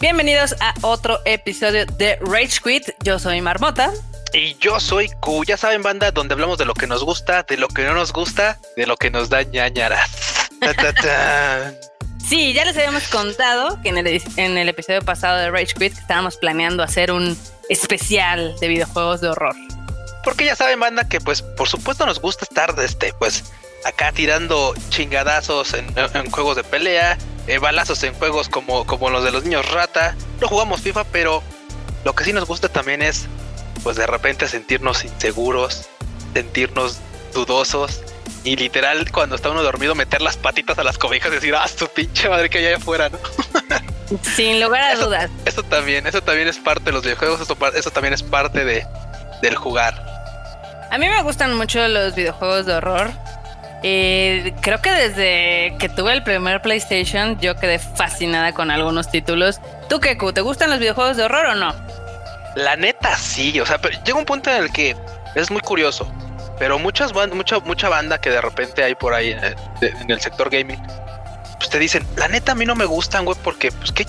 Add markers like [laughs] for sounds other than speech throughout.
Bienvenidos a otro episodio de Rage Quit. Yo soy Marmota. Y yo soy Q. Ya saben, banda, donde hablamos de lo que nos gusta, de lo que no nos gusta, de lo que nos da ñañaras. [laughs] sí, ya les habíamos contado que en el, en el episodio pasado de Rage Quit estábamos planeando hacer un especial de videojuegos de horror. Porque ya saben, banda, que pues por supuesto nos gusta estar este, pues acá tirando chingadazos en, juegos de pelea, eh, balazos en juegos como, como los de los niños rata. No jugamos FIFA, pero lo que sí nos gusta también es, pues de repente sentirnos inseguros, sentirnos dudosos. Y literal, cuando está uno dormido, meter las patitas a las cobijas y decir, ah, su pinche madre que hay allá afuera, ¿no? [laughs] Sin lugar a dudas. Eso también, eso también es parte de los videojuegos, eso, eso también es parte de, del jugar. A mí me gustan mucho los videojuegos de horror. Eh, creo que desde que tuve el primer PlayStation yo quedé fascinada con algunos títulos. ¿Tú qué, ¿Te gustan los videojuegos de horror o no? La neta sí, o sea, pero llega un punto en el que es muy curioso, pero muchas mucha, mucha banda que de repente hay por ahí en el, sector gaming, pues te dicen, la neta a mí no me gustan, güey, porque pues qué,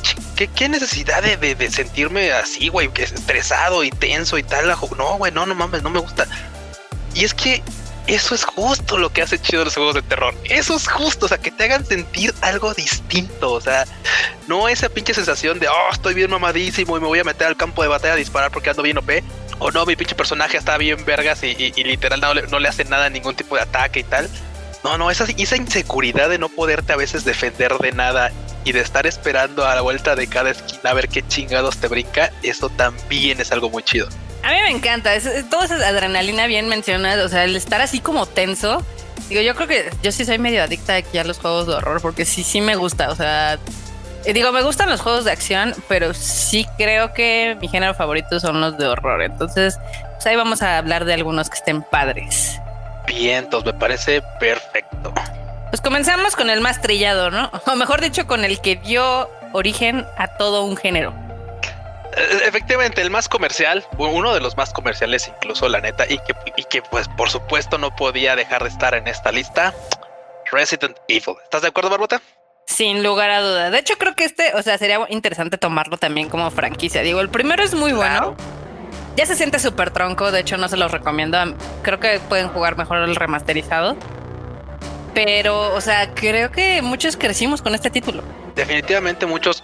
qué, necesidad de, de, sentirme así, güey, estresado y tenso y tal. No, güey, no, no mames, no me gusta. Y es que eso es justo lo que hace chido los juegos de terror. Eso es justo, o sea, que te hagan sentir algo distinto. O sea, no esa pinche sensación de, oh, estoy bien mamadísimo y me voy a meter al campo de batalla a disparar porque ando bien OP. O no, mi pinche personaje está bien vergas y, literal no le, hace nada ningún tipo de ataque y tal. No, no, esa, esa inseguridad de no poderte a veces defender de nada y de estar esperando a la vuelta de cada esquina a ver qué chingados te brinca, eso también es algo muy chido. A mí me encanta, es, toda esa adrenalina bien mencionada, o sea, el estar así como tenso. Digo, yo creo que yo sí soy medio adicta aquí a los juegos de horror porque sí, sí me gusta, o sea, eh, digo, me gustan los juegos de acción, pero sí creo que mi género favorito son los de horror. Entonces, pues ahí vamos a hablar de algunos que estén padres. Bien, entonces me parece perfecto. Pues comenzamos con el más trillado, ¿no? O mejor dicho, con el que dio origen a todo un género. Eh, efectivamente, el más comercial, uno de los más comerciales incluso, la neta, y que, y que pues por supuesto no podía dejar de estar en esta lista, Resident Evil. ¿Estás de acuerdo, Barbota? Sin lugar a duda. De hecho, creo que este, o sea, sería interesante tomarlo también como franquicia. Digo, el primero es muy bueno. Ya se siente súper tronco, de hecho no se los recomiendo. Creo que pueden jugar mejor el remasterizado. Pero, o sea, creo que muchos crecimos con este título. Definitivamente muchos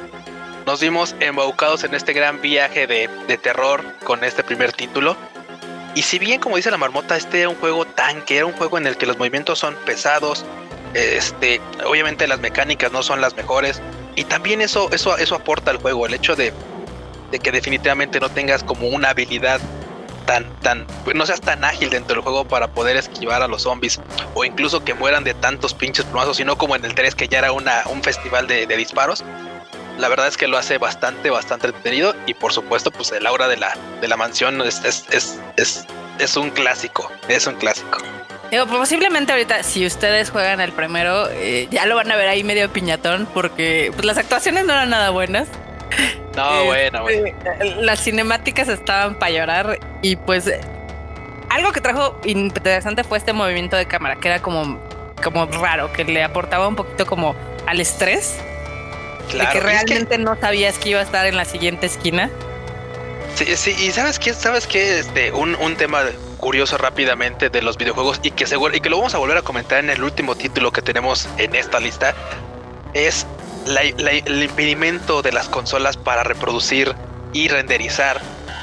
nos vimos embaucados en este gran viaje de, terror con este primer título. Y si bien, como dice la marmota, este era un juego tanque, era un juego en el que los movimientos son pesados, este, obviamente las mecánicas no son las mejores, y también eso, eso, eso aporta al juego, el hecho de, de que definitivamente no tengas como una habilidad tan, tan, pues, no seas tan ágil dentro del juego para poder esquivar a los zombies, o incluso que mueran de tantos pinches plumazos, sino como en el 3 que ya era una, un festival de disparos la verdad es que lo hace bastante, bastante entretenido y por supuesto, pues el aura de la, de la mansión es, es, es, es, un clásico, es un clásico. Digo, posiblemente ahorita, si ustedes juegan el primero, eh, ya lo van a ver ahí medio piñatón, porque pues, las actuaciones no eran nada buenas. No, eh, bueno, bueno. Eh, las cinemáticas estaban para llorar y pues algo que trajo interesante fue este movimiento de cámara, que era como, como raro, que le aportaba un poquito como al estrés de que realmente no sabías que iba a estar en la siguiente esquina. Sí, sí, y sabes qué, sabes qué, este, un, un tema curioso rápidamente de los videojuegos y que seguro y que lo vamos a volver a comentar en el último título que tenemos en esta lista es el impedimento de las consolas para reproducir y renderizar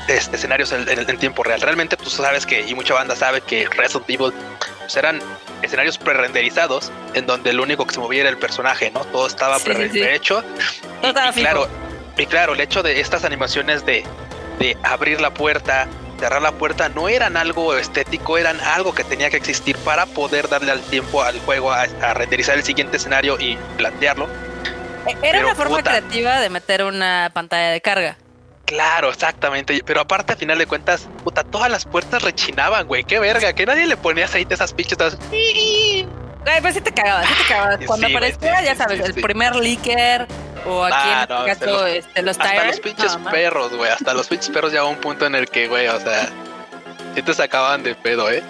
este, escenarios en, tiempo real. Realmente, pues sabes que, y mucha banda sabe que Resident Evil pues, eran escenarios pre-renderizados en donde lo único que se movía era el personaje, ¿no? Todo estaba pre-hecho. y, claro, y claro, el hecho de estas animaciones de, de abrir la puerta, cerrar la puerta, no eran algo estético, eran algo que tenía que existir para poder darle al tiempo al juego a, renderizar el siguiente escenario y plantearlo. E-, era una forma creativa de meter una pantalla de carga. Claro, exactamente. Pero aparte, a final de cuentas, puta, todas las puertas rechinaban, güey. Qué verga, que nadie le ponía aceite a esas pinches. Ay, pues sí te cagabas, sí te cagabas. Cuando aparecía, ya sabes, el primer leaker o aquí ah, en este caso, los, este, los Hasta los pinches perros, güey. Hasta los pinches perros llegaba un punto en el que, güey, o sea, sí te sacaban de pedo, ¿eh?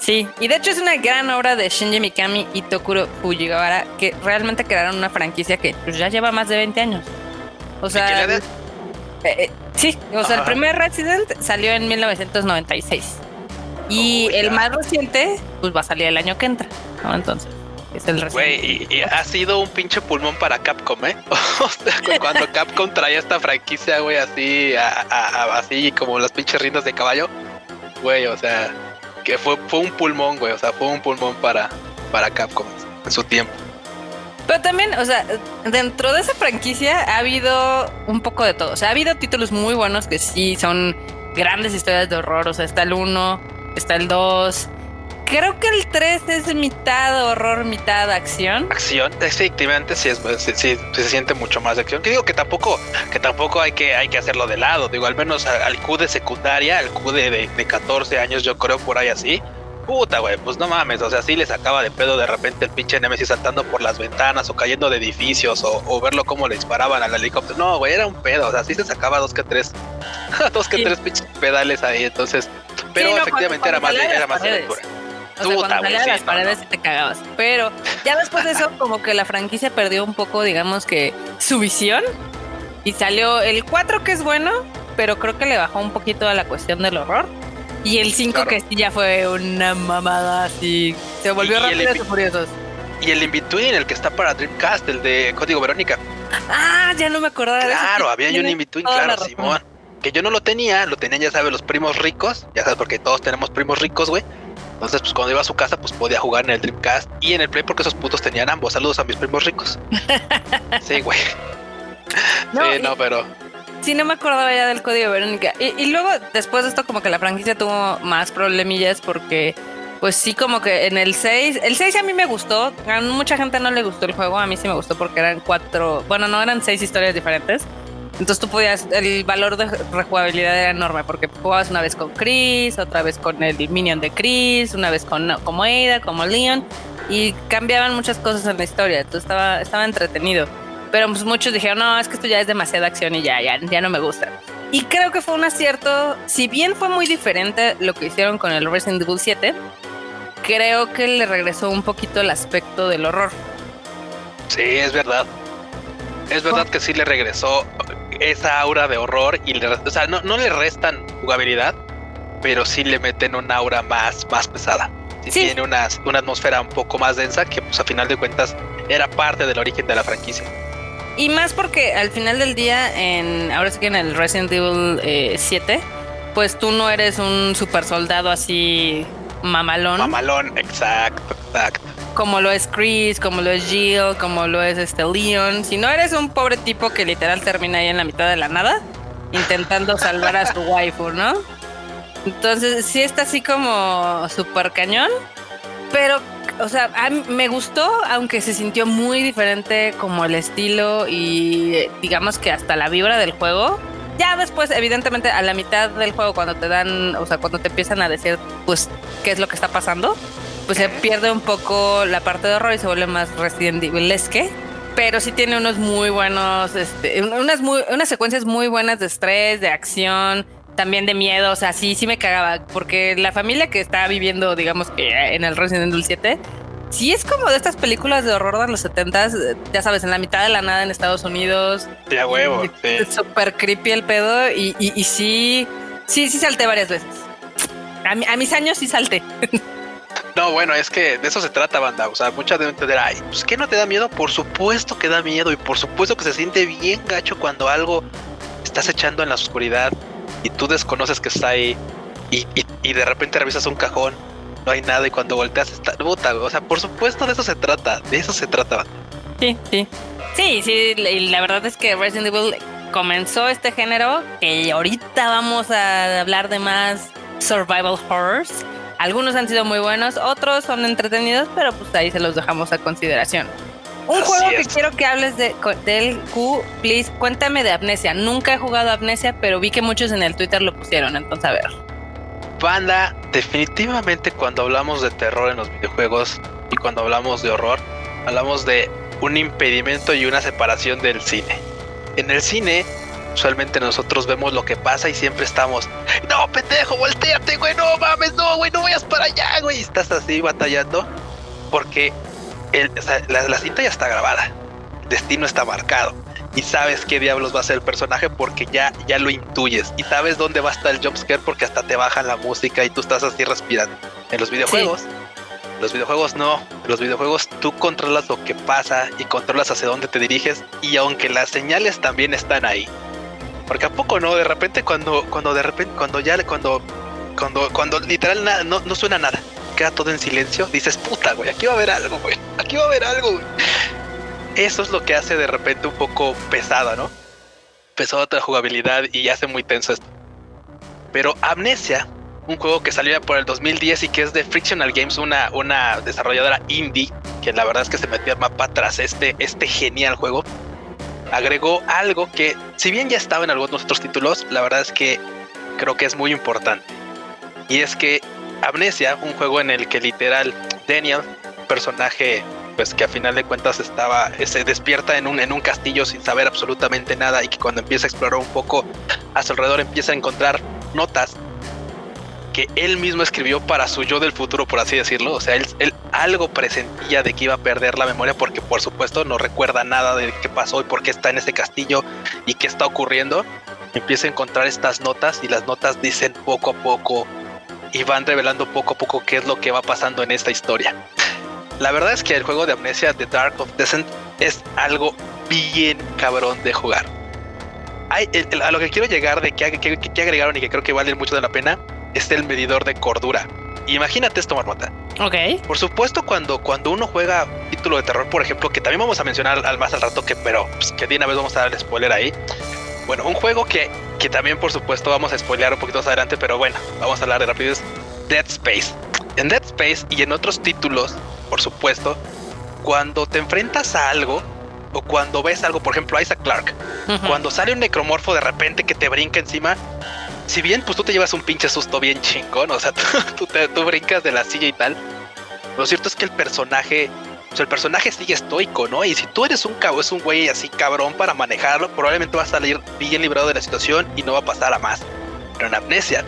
Sí, y de hecho es una gran obra de Shinji Mikami y Tokuro Fujiwara que realmente crearon una franquicia que pues, ya lleva más de 20 años. O sea, eh, eh, sí, o sea, el primer Resident salió en 1996. Y el más reciente, pues va a salir el año que entra, ¿no? Entonces, es el. Güey, y, ha sido un pinche pulmón para Capcom, ¿eh? [laughs] o sea, cuando [laughs] Capcom traía esta franquicia, güey, así, así como las pinches rindas de caballo, güey, o sea, que fue, fue un pulmón, güey, o sea, fue un pulmón para, para Capcom en su tiempo. Pero también, o sea, dentro de esa franquicia ha habido un poco de todo. O sea, ha habido títulos muy buenos que sí son grandes historias de horror. O sea, está el 1, está el 2. Creo que el 3 es mitad horror, mitad acción. Acción, efectivamente, sí, es, sí, se siente mucho más acción. Que digo que tampoco, que tampoco hay que, hay que hacerlo de lado. Digo, al menos al Q de secundaria, al Q de, de, de 14 años, yo creo por ahí así puta, güey, pues no mames, o sea, sí les sacaba de pedo de repente el pinche Nemesis saltando por las ventanas o cayendo de edificios o, verlo cómo le disparaban al helicóptero. No, güey, era un pedo, o sea, sí se sacaba dos que tres, [laughs] dos que tres pinches pedales ahí, entonces, pero efectivamente era más, era más de aventura. O sea, cuando las paredes te cagabas. Pero ya después de eso, como que la franquicia perdió un poco, digamos que su visión. Y salió el 4 que es bueno, pero creo que le bajó un poquito a la cuestión del horror. Y el 5 que sí ya fue una mamada así. Se volvió rápido y furiosos. Y el in-between, el que está para Dreamcast, el de Código Verónica. Ah, ya no me acordaba Claro, había un in-between, claro, Simón. Que yo no lo tenía, lo tenían, ya sabes, los primos ricos. Ya sabes, porque todos tenemos primos ricos, güey. Entonces, pues cuando iba a su casa, pues podía jugar en el Dreamcast y en el Play porque esos putos tenían ambos. Saludos a mis primos ricos. [laughs] sí, güey. sí, no, pero Sí, no me acordaba ya del código Verónica. Y, luego, después de esto, como que la franquicia tuvo más problemillas porque, pues sí, como que en el 6, el 6 a mí me gustó. A mucha gente no le gustó el juego, a mí sí me gustó porque eran cuatro, bueno, no eran seis historias diferentes. Entonces tú podías, el valor de rejugabilidad era enorme porque jugabas una vez con Chris, otra vez con el minion de Chris, una vez con como Ada, como Leon y cambiaban muchas cosas en la historia. Entonces estaba, estaba entretenido. Pero pues muchos dijeron, no, es que esto ya es demasiada acción y ya, ya, ya no me gusta. Y creo que fue un acierto, si bien fue muy diferente lo que hicieron con el Resident Evil 7, creo que le regresó un poquito el aspecto del horror. Sí, es verdad. Es verdad que sí le regresó esa aura de horror y le, o sea, no, no le restan jugabilidad, pero sí le meten una aura más, más pesada. Sí, Tiene una, una atmósfera un poco más densa que pues a final de cuentas era parte del origen de la franquicia. Y más porque al final del día, en ahora sí que en el Resident Evil 7, eh, pues tú no eres un super soldado así mamalón. Mamalón, exacto, exacto. Como lo es Chris, como lo es Jill, como lo es este Leon. Si no eres un pobre tipo que literal termina ahí en la mitad de la nada, intentando salvar a su waifu, ¿no? Entonces sí está así como super cañón, pero o sea, me gustó, aunque se sintió muy diferente como el estilo y digamos que hasta la vibra del juego. Ya después, evidentemente, a la mitad del juego, cuando te dan, o sea, cuando te empiezan a decir, pues, qué es lo que está pasando, pues se pierde un poco la parte de horror y se vuelve más Resident Evilesque. Pero sí tiene unos muy buenos, este, unas, muy, unas secuencias muy buenas de estrés, de acción, también de miedo, o sea, sí, sí me cagaba, porque la familia que está viviendo, digamos que en el Resident Evil 7, sí es como de estas películas de horror de los 70 ya sabes, en la mitad de la nada en Estados Unidos. Ya huevo, sí. Súper creepy el pedo y, y, sí, sí, sí salté varias veces. A, a mis años sí salté. No, bueno, es que de eso se trata, banda. O sea, muchas deben tener, ay, pues ¿qué no te da miedo? Por supuesto que da miedo y por supuesto que se siente bien gacho cuando algo estás echando en la oscuridad y tú desconoces que está ahí y, y, de repente revisas un cajón, no hay nada y cuando volteas está puta, o sea, por supuesto de eso se trata, de eso se trata. Sí, sí. Sí, sí, la verdad es que Resident Evil comenzó este género que ahorita vamos a hablar de más survival horrors. Algunos han sido muy buenos, otros son entretenidos, pero pues ahí se los dejamos a consideración. Un juego que quiero que hables de, del Q, please, cuéntame de Amnesia. Nunca he jugado Amnesia, pero vi que muchos en el Twitter lo pusieron, entonces a ver. Banda, definitivamente cuando hablamos de terror en los videojuegos y cuando hablamos de horror, hablamos de un impedimento y una separación del cine. En el cine, usualmente nosotros vemos lo que pasa y siempre estamos, no, pendejo, volteate, güey, no mames, no, güey, no vayas para allá, güey. Estás así batallando porque la, cinta ya está grabada, el destino está marcado. y sabes qué diablos va a ser el personaje porque ya, ya lo intuyes. Y sabes dónde va a estar el jumpscare porque hasta te bajan la música y tú estás así respirando. En los videojuegos, los videojuegos no, los videojuegos tú controlas lo que pasa y controlas hacia dónde te diriges. Y aunque las señales también están ahí. Porque a poco no, de repente cuando, cuando de repente, cuando ya, cuando, cuando, cuando literal no, no suena nada, queda todo en silencio, dices, puta, güey, aquí va a haber algo, güey, aquí va a haber algo. Eso es lo que hace de repente un poco pesada, ¿no? Pesada otra jugabilidad y hace muy tenso esto. Pero Amnesia, un juego que salió por el 2010 y que es de Frictional Games, una, una desarrolladora indie, que la verdad es que se metió al mapa tras este, este genial juego, agregó algo que, si bien ya estaba en algunos otros títulos, la verdad es que creo que es muy importante. Y es que Amnesia, un juego en el que literal Daniel, personaje pues que a final de cuentas estaba, se despierta en un, en un castillo sin saber absolutamente nada y que cuando empieza a explorar un poco a su alrededor empieza a encontrar notas que él mismo escribió para su yo del futuro, por así decirlo. O sea, él, él, algo presentía de que iba a perder la memoria porque por supuesto no recuerda nada de qué pasó y por qué está en ese castillo y qué está ocurriendo. Empieza a encontrar estas notas y las notas dicen poco a poco y van revelando poco a poco qué es lo que va pasando en esta historia. La verdad es que el juego de Amnesia The Dark of Descent es algo bien cabrón de jugar. Hay, el, el, a lo que quiero llegar de que, que, que, agregaron y que creo que vale mucho de la pena es el medidor de cordura. Imagínate esto, Marmota. Ok. Por supuesto, cuando, cuando uno juega título de terror, por ejemplo, que también vamos a mencionar al más al rato, que pero pues, que de una vez vamos a dar el spoiler ahí. Bueno, un juego que, que también, por supuesto, vamos a spoilear un poquito más adelante, pero bueno, vamos a hablar de rápido. Es Dead Space. En Dead Space y en otros títulos por supuesto, cuando te enfrentas a algo o cuando ves algo, por ejemplo, Isaac Clark, uh -huh. cuando sale un necromorfo de repente que te brinca encima, si bien pues tú te llevas un pinche susto bien chingón, o sea, [laughs] tú, tú, te, tú brincas de la silla y tal, lo cierto es que el personaje, pues el personaje sigue estoico, ¿no? Y si tú eres un cabo, es un güey así cabrón para manejarlo, probablemente vas a salir bien librado de la situación y no va a pasar a más. Pero en Amnesia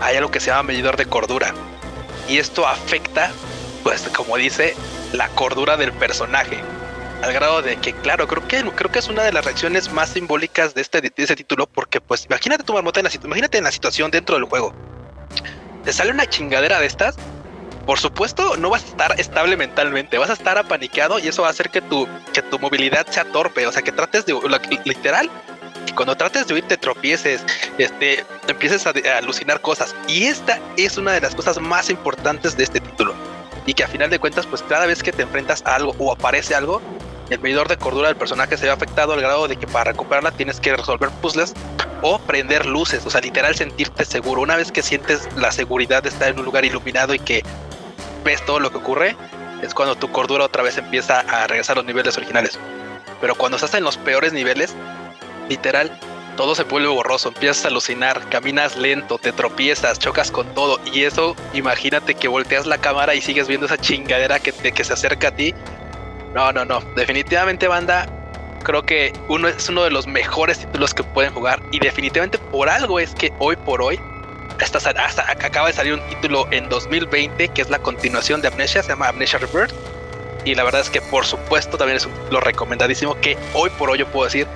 hay algo que se llama medidor de cordura. Y esto afecta pues como dice, la cordura del personaje. Al grado de que, claro, creo que creo que es una de las reacciones más simbólicas de este de ese título, porque pues imagínate tu marmota en la imagínate en la situación dentro del juego. Te sale una chingadera de estas. Por supuesto, no vas a estar estable mentalmente, vas a estar apaniqueado y eso va a hacer que tu, que tu movilidad sea torpe, o sea, que trates de, literal, que cuando trates de huir te tropieces, este, empieces a, a alucinar cosas. Y esta es una de las cosas más importantes de este título y que a final de cuentas, pues cada vez que te enfrentas a algo o aparece algo, el medidor de cordura del personaje se ve afectado al grado de que para recuperarla tienes que resolver puzzles o prender luces, o sea, literal sentirte seguro. Una vez que sientes la seguridad de estar en un lugar iluminado y que ves todo lo que ocurre, es cuando tu cordura otra vez empieza a regresar a los niveles originales. Pero cuando estás en los peores niveles, literal, todo se vuelve borroso, empiezas a alucinar, caminas lento, te tropiezas, chocas con todo y eso, imagínate que volteas la cámara y sigues viendo esa chingadera que, se acerca a ti. No, no, no, definitivamente banda, creo que uno es uno de los mejores títulos que pueden jugar y definitivamente por algo es que hoy por hoy hasta, hasta acaba de salir un título en 2020 que es la continuación de Amnesia, se llama Amnesia Rebirth y la verdad es que por supuesto también es lo recomendadísimo que hoy por hoy yo puedo decir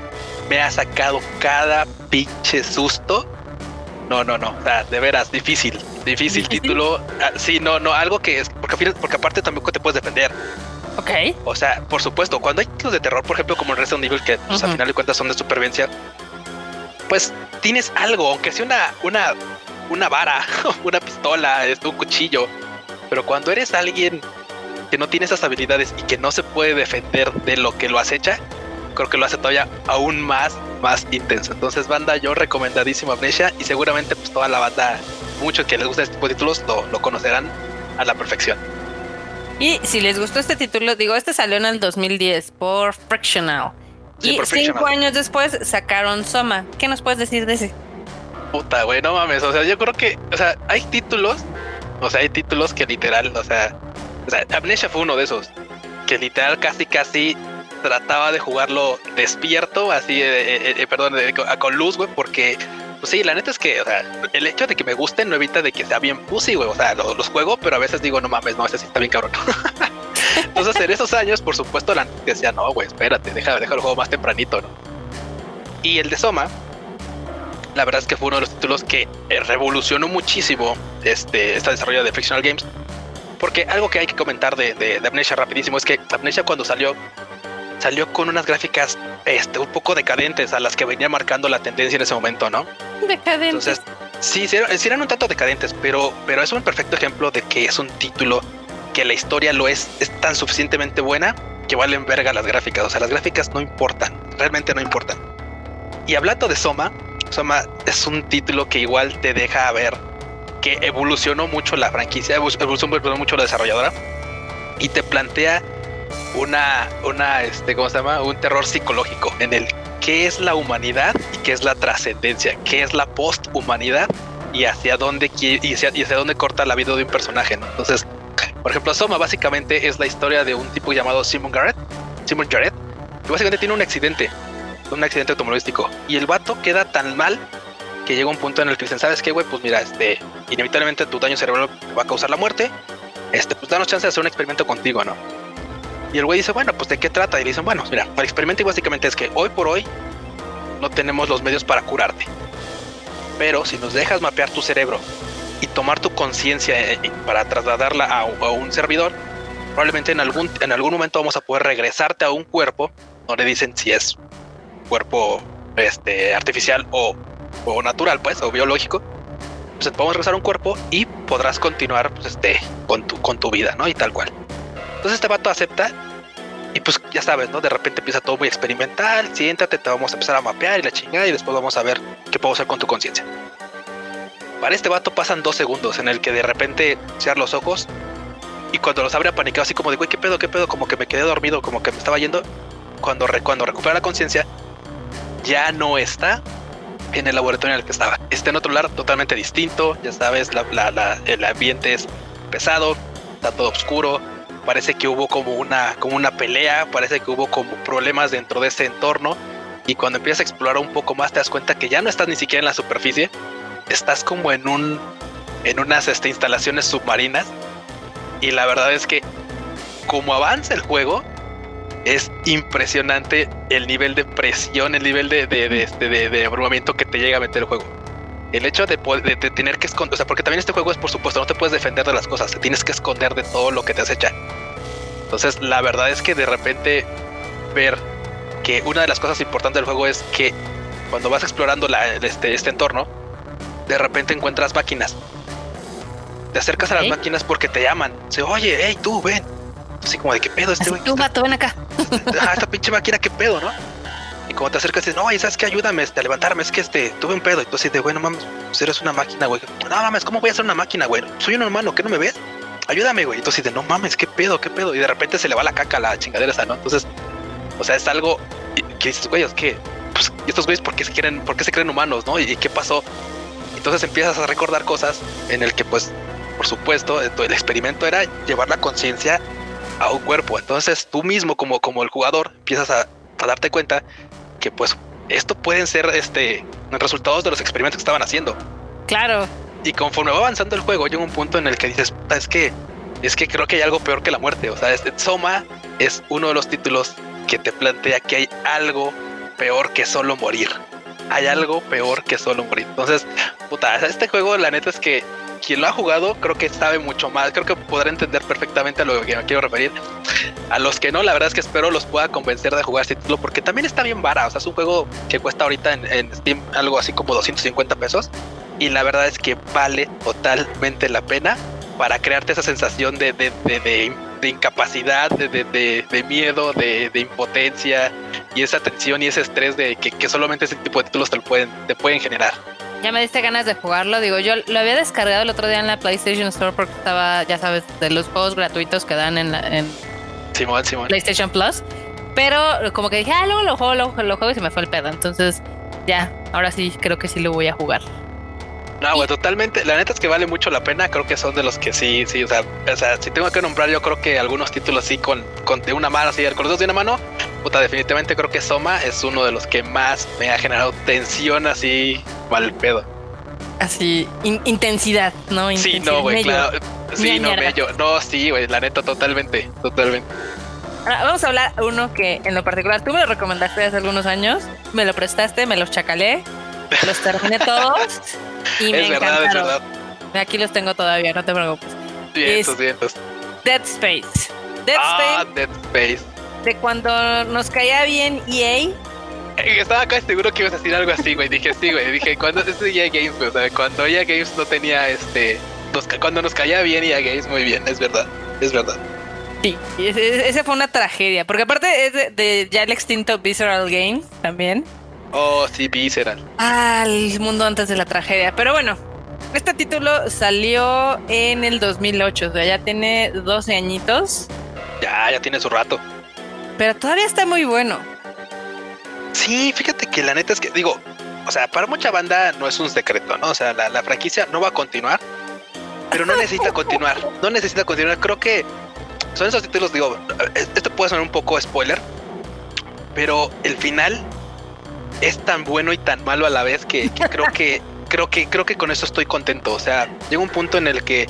me ha sacado cada pinche susto. No, no, no. O sea, de veras, difícil. Difícil título. Ah, sí, no, no, algo que es. Porque, porque aparte tampoco te puedes defender. Ok. O sea, por supuesto, cuando hay títulos de terror, por ejemplo, como el Resident Evil, que pues, uh -huh. a final de cuentas son de supervivencia, pues tienes algo, aunque sea una, una, una vara, [laughs] una pistola, un cuchillo. Pero cuando eres alguien que no tiene esas habilidades y que no se puede defender de lo que lo acecha, creo que lo hace todavía aún más, más intenso. Entonces, banda, yo recomendadísimo Amnesia y seguramente pues toda la banda, muchos que les gusta este tipo de títulos, lo, lo conocerán a la perfección. Y si les gustó este título, digo, este salió en el 2010 por Frictional. Sí, y por cinco Frictional. años después sacaron Soma. ¿Qué nos puedes decir de ese? Puta, güey, no mames. O sea, yo creo que, o sea, hay títulos, o sea, hay títulos que literal, o sea, o sea Amnesia fue uno de esos, que literal casi, casi trataba de jugarlo despierto, así, eh, eh, perdón, de, con luz, güey, porque, pues sí, la neta es que, o sea, el hecho de que me gusten no evita de que sea bien pussy, güey, o sea, los, juego, pero a veces digo, no mames, no, ese sí está bien cabrón. [laughs] Entonces, en esos años, por supuesto, la decía, no, güey, espérate, deja, deja el juego más tempranito, ¿no? Y el de Soma, la verdad es que fue uno de los títulos que eh, revolucionó muchísimo este, esta desarrollo de Frictional Games. Porque algo que hay que comentar de, de, de Amnesia rapidísimo es que Amnesia cuando salió, salió con unas gráficas este, un poco decadentes a las que venía marcando la tendencia en ese momento, ¿no? Decadentes. Entonces, sí, sí eran un tanto decadentes, pero, pero es un perfecto ejemplo de que es un título que la historia lo es, es tan suficientemente buena que valen verga las gráficas. O sea, las gráficas no importan, realmente no importan. Y hablando de Soma, Soma es un título que igual te deja ver que evolucionó mucho la franquicia, evolucionó mucho la desarrolladora y te plantea una, una, este, ¿cómo se llama? Un terror psicológico en el qué es la humanidad y qué es la trascendencia, qué es la post-humanidad y hacia dónde y hacia, hacia dónde corta la vida de un personaje. Entonces, por ejemplo, Soma básicamente es la historia de un tipo llamado Simon Garrett, Simon Jarrett, que básicamente tiene un accidente, un accidente automovilístico y el vato queda tan mal que llega un punto en el que dicen, ¿sabes qué, güey? Pues mira, este, inevitablemente tu daño cerebral va a causar la muerte. Este, pues danos chance de hacer un experimento contigo, ¿no? Y el güey dice, bueno, pues de qué trata? Y le dicen, bueno, mira, el experimento básicamente es que hoy por hoy no tenemos los medios para curarte. Pero si nos dejas mapear tu cerebro y tomar tu conciencia eh, para trasladarla a, a, un servidor, probablemente en algún, en algún momento vamos a poder regresarte a un cuerpo, le dicen si es cuerpo este, artificial o o natural, pues, o biológico, pues podemos regresar a un cuerpo y podrás continuar pues, este, con, tu, con tu vida, ¿no? Y tal cual. Entonces este vato acepta y pues ya sabes, ¿no? De repente empieza todo muy experimental, siéntate, te vamos a empezar a mapear y la chingada y después vamos a ver qué puedo hacer con tu conciencia. Para este vato pasan dos segundos en el que de repente cierra los ojos y cuando los abre apanicado así como de, güey, ¿qué pedo, qué pedo? Como que me quedé dormido, como que me estaba yendo. Cuando, re, cuando recupera la conciencia, ya no está en el laboratorio en el que estaba. Está en otro lugar totalmente distinto, ya sabes, el ambiente es pesado, está todo oscuro, parece que hubo como una, como una pelea, parece que hubo como problemas dentro de ese entorno y cuando empiezas a explorar un poco más te das cuenta que ya no estás ni siquiera en la superficie, estás como en un en unas este, instalaciones submarinas y la verdad es que como avanza el juego es impresionante el nivel de presión, el nivel de, de, de, de, abrumamiento que te llega a meter el juego. El hecho de, tener que esconder, o sea, porque también este juego es, por supuesto, no te puedes defender de las cosas, te tienes que esconder de todo lo que te acecha. Entonces, la verdad es que de repente ver que una de las cosas importantes del juego es que cuando vas explorando la, este, este entorno, de repente encuentras máquinas. Te acercas a las ¿Eh? máquinas porque te llaman. Dice, oye, hey, tú, ven. Así como de qué pedo este güey. Tú, vato, ven acá. [laughs] Ah, esta pinche máquina, qué pedo, ¿no? Y como te acercas, dices, no, oye, ¿sabes qué? Ayúdame este, a levantarme, es que este, tuve un pedo. Y tú así de, güey, no mames, pues eres una máquina, güey. No mames, ¿cómo voy a ser una máquina, güey? Soy un humano, ¿qué no me ves? Ayúdame, güey. Entonces, de, no mames, ¿qué pedo, qué pedo? Y de repente se le va la caca a la chingadera esa, ¿no? Entonces, o sea, es algo que dices, güey, es que, pues, estos güeyes, ¿por qué se quieren, por qué se creen humanos, no? ¿Y qué pasó? Entonces empiezas a recordar cosas en el que, pues, por supuesto, el experimento era llevar la conciencia a un cuerpo. Entonces tú mismo como, como el jugador empiezas a, a, darte cuenta que pues esto pueden ser este resultados de los experimentos que estaban haciendo. Claro. Y conforme va avanzando el juego, llega un punto en el que dices, es que es que creo que hay algo peor que la muerte. O sea, este Soma es uno de los títulos que te plantea que hay algo peor que solo morir. Hay algo peor que solo morir. Entonces, puta, este juego, la neta es que quien lo ha jugado creo que sabe mucho más, creo que podrá entender perfectamente a lo que me quiero referir. A los que no, la verdad es que espero los pueda convencer de jugar este título porque también está bien vara, o sea, es un juego que cuesta ahorita en, en Steam algo así como 250 pesos y la verdad es que vale totalmente la pena para crearte esa sensación de, de, de, de, de incapacidad, de, miedo, de, impotencia y esa tensión y ese estrés de que, que solamente ese tipo de títulos te, lo pueden, te pueden generar. Ya me diste ganas de jugarlo. Digo, yo lo había descargado el otro día en la PlayStation Store porque estaba, ya sabes, de los juegos gratuitos que dan en, la, en Simón, Simón. PlayStation Plus. Pero como que dije, ah, luego lo juego, lo, lo juego y se me fue el pedo. Entonces, ya, ahora sí creo que sí lo voy a jugar. No, güey, totalmente. La neta es que vale mucho la pena. Creo que son de los que sí, sí. O sea, o sea si tengo que nombrar, yo creo que algunos títulos sí con, con de una mano, así, con los dos de una mano. Puta, definitivamente creo que Soma es uno de los que más me ha generado tensión así mal pedo. Así, in, intensidad, ¿no? Intensidad, sí, no, güey, claro. Sí, no, mello. No, sí, güey, la neta, totalmente, totalmente. Ahora, vamos a hablar uno que en lo particular tú me lo recomendaste hace algunos años, me lo prestaste, me los chacalé, los terminé [laughs] todos y me es verdad, es verdad. Aquí los tengo todavía, no te preocupes. Vientos, vientos. Dead Space. Dead ah, Space. Dead Space. De cuando nos caía bien EA. Estaba acá seguro que ibas a decir algo así, güey. Dije, sí, güey. Dije, cuando es EA Games, güey. O sea, cuando EA Games no tenía este. cuando nos caía bien EA Games, muy bien, es verdad. Es verdad. Sí, esa fue una tragedia. Porque aparte es de, ya el extinto Visceral Games también. Oh, sí, Visceral. Ah, el mundo antes de la tragedia. Pero bueno, este título salió en el 2008, o sea, ya tiene 12 añitos. Ya, ya tiene su rato. Pero todavía está muy bueno. Sí, fíjate que la neta es que, digo, o sea, para mucha banda no es un secreto, ¿no? O sea, la, franquicia no va a continuar, pero no necesita continuar, no necesita continuar. Creo que son esos títulos, digo, esto puede sonar un poco spoiler, pero el final es tan bueno y tan malo a la vez que creo que [laughs] creo que, creo que con eso estoy contento. O sea, llega un punto en el que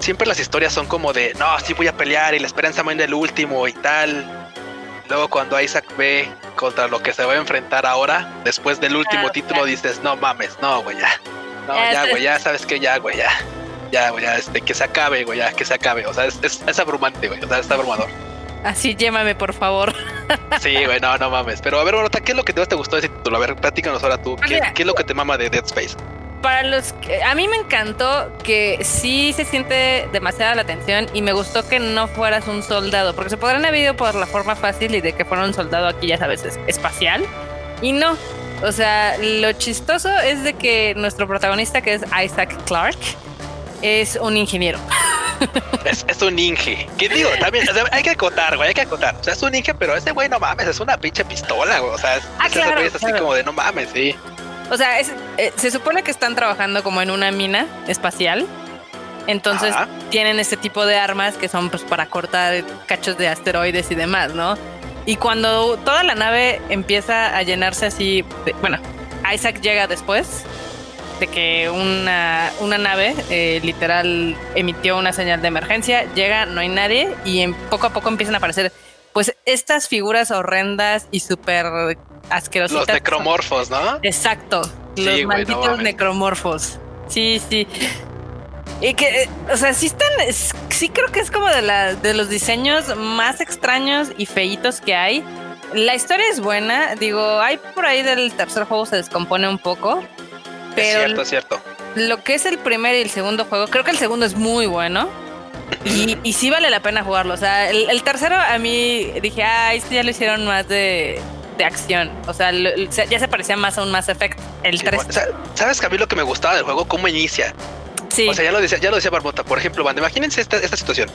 siempre las historias son como de, no, sí voy a pelear y la esperanza muere el último y tal. Luego cuando Isaac ve contra lo que se va a enfrentar ahora, después del último título dices, no mames, no, güey, ya. No, ya, güey, ya sabes que ya, güey, ya. Ya, güey, ya, este, que se acabe, güey, ya, que se acabe. O sea, es, es, abrumante, güey, o sea, es abrumador. Así llémame, por favor. [laughs] Sí, güey, no, no mames. Pero a ver, Borota, ¿qué es lo que más te gustó de ese título? A ver, platícanos ahora tú. ¿Qué, ¿Qué, es lo que te mama de Dead Space? Para los que. A mí me encantó que sí se siente demasiada la atención y me gustó que no fueras un soldado, porque se podrán haber ido por la forma fácil y de que fuera un soldado aquí, ya sabes, espacial. Y no. O sea, lo chistoso es de que nuestro protagonista, que es Isaac Clarke, es un ingeniero. [laughs] Es, un Inge. ¿Qué digo? También, hay que acotar, güey, hay que acotar. O sea, es un Inge, pero ese güey no mames, es una pinche pistola, güey. O sea, es, ah, es así como de no mames, sí. O sea, eh, se supone que están trabajando como en una mina espacial. Entonces tienen este tipo de armas que son pues para cortar cachos de asteroides y demás, ¿no? Y cuando toda la nave empieza a llenarse así, bueno, Isaac llega después de que una, una nave eh, literal emitió una señal de emergencia, llega, no hay nadie y en, poco a poco empiezan a aparecer pues estas figuras horrendas y súper asquerosas. Los necromorfos, ¿no? Exacto, los malditos necromorfos. Sí, sí. Y que, o sea, sí están, sí creo que es como de, la, de los diseños más extraños y feitos que hay. La historia es buena, digo, hay por ahí del tercer juego se descompone un poco, es cierto, es cierto. Lo que es el primer y el segundo juego, creo que el segundo es muy bueno. Y, y sí vale la pena jugarlo. O sea, el, tercero a mí dije, ah, este ya lo hicieron más de, de acción. O sea, ya se parecía más a un Mass Effect. El 3. ¿Sabes que a mí lo que me gustaba del juego? ¿Cómo inicia? Sí. O sea, ya lo decía, ya lo decía Barbota. Por ejemplo, banda, imagínense esta, esta situación.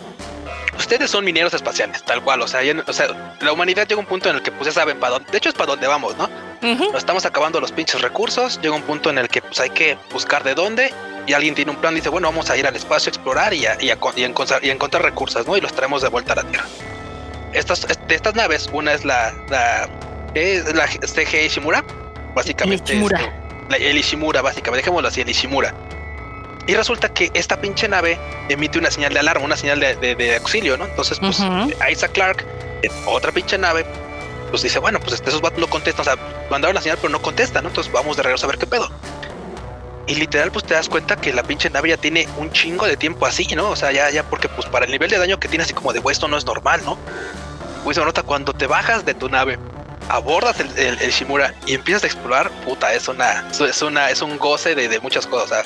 Ustedes son mineros espaciales, tal cual. O sea, o sea, la humanidad llega a un punto en el que, pues ya saben para dónde. De hecho, es para dónde vamos, ¿no? Nos estamos acabando los pinches recursos. Llega un punto en el que pues, hay que buscar de dónde. Y alguien tiene un plan, dice, bueno, vamos a ir al espacio a explorar y a, y encontrar, recursos, ¿no? Y los traemos de vuelta a la Tierra. Estas, de estas naves, una es la, la, es la CG Ishimura, básicamente. El Ishimura. el Ishimura, básicamente, dejémoslo así, el Ishimura. Y resulta que esta pinche nave emite una señal de alarma, una señal de, auxilio, ¿no? Entonces, pues, Isaac Clark, en otra pinche nave, pues dice, bueno, pues esos vatos no contestan, o sea, mandaron la señal pero no contestan, ¿no? Entonces vamos de regreso a ver qué pedo. Y literal, pues te das cuenta que la pinche nave ya tiene un chingo de tiempo así, ¿no? O sea, ya, ya, porque pues para el nivel de daño que tiene así como de, esto no es normal, ¿no? Pues se nota cuando te bajas de tu nave, abordas el, el, Shimura y empiezas a explorar, puta, es una, es una, es un goce de, de muchas cosas.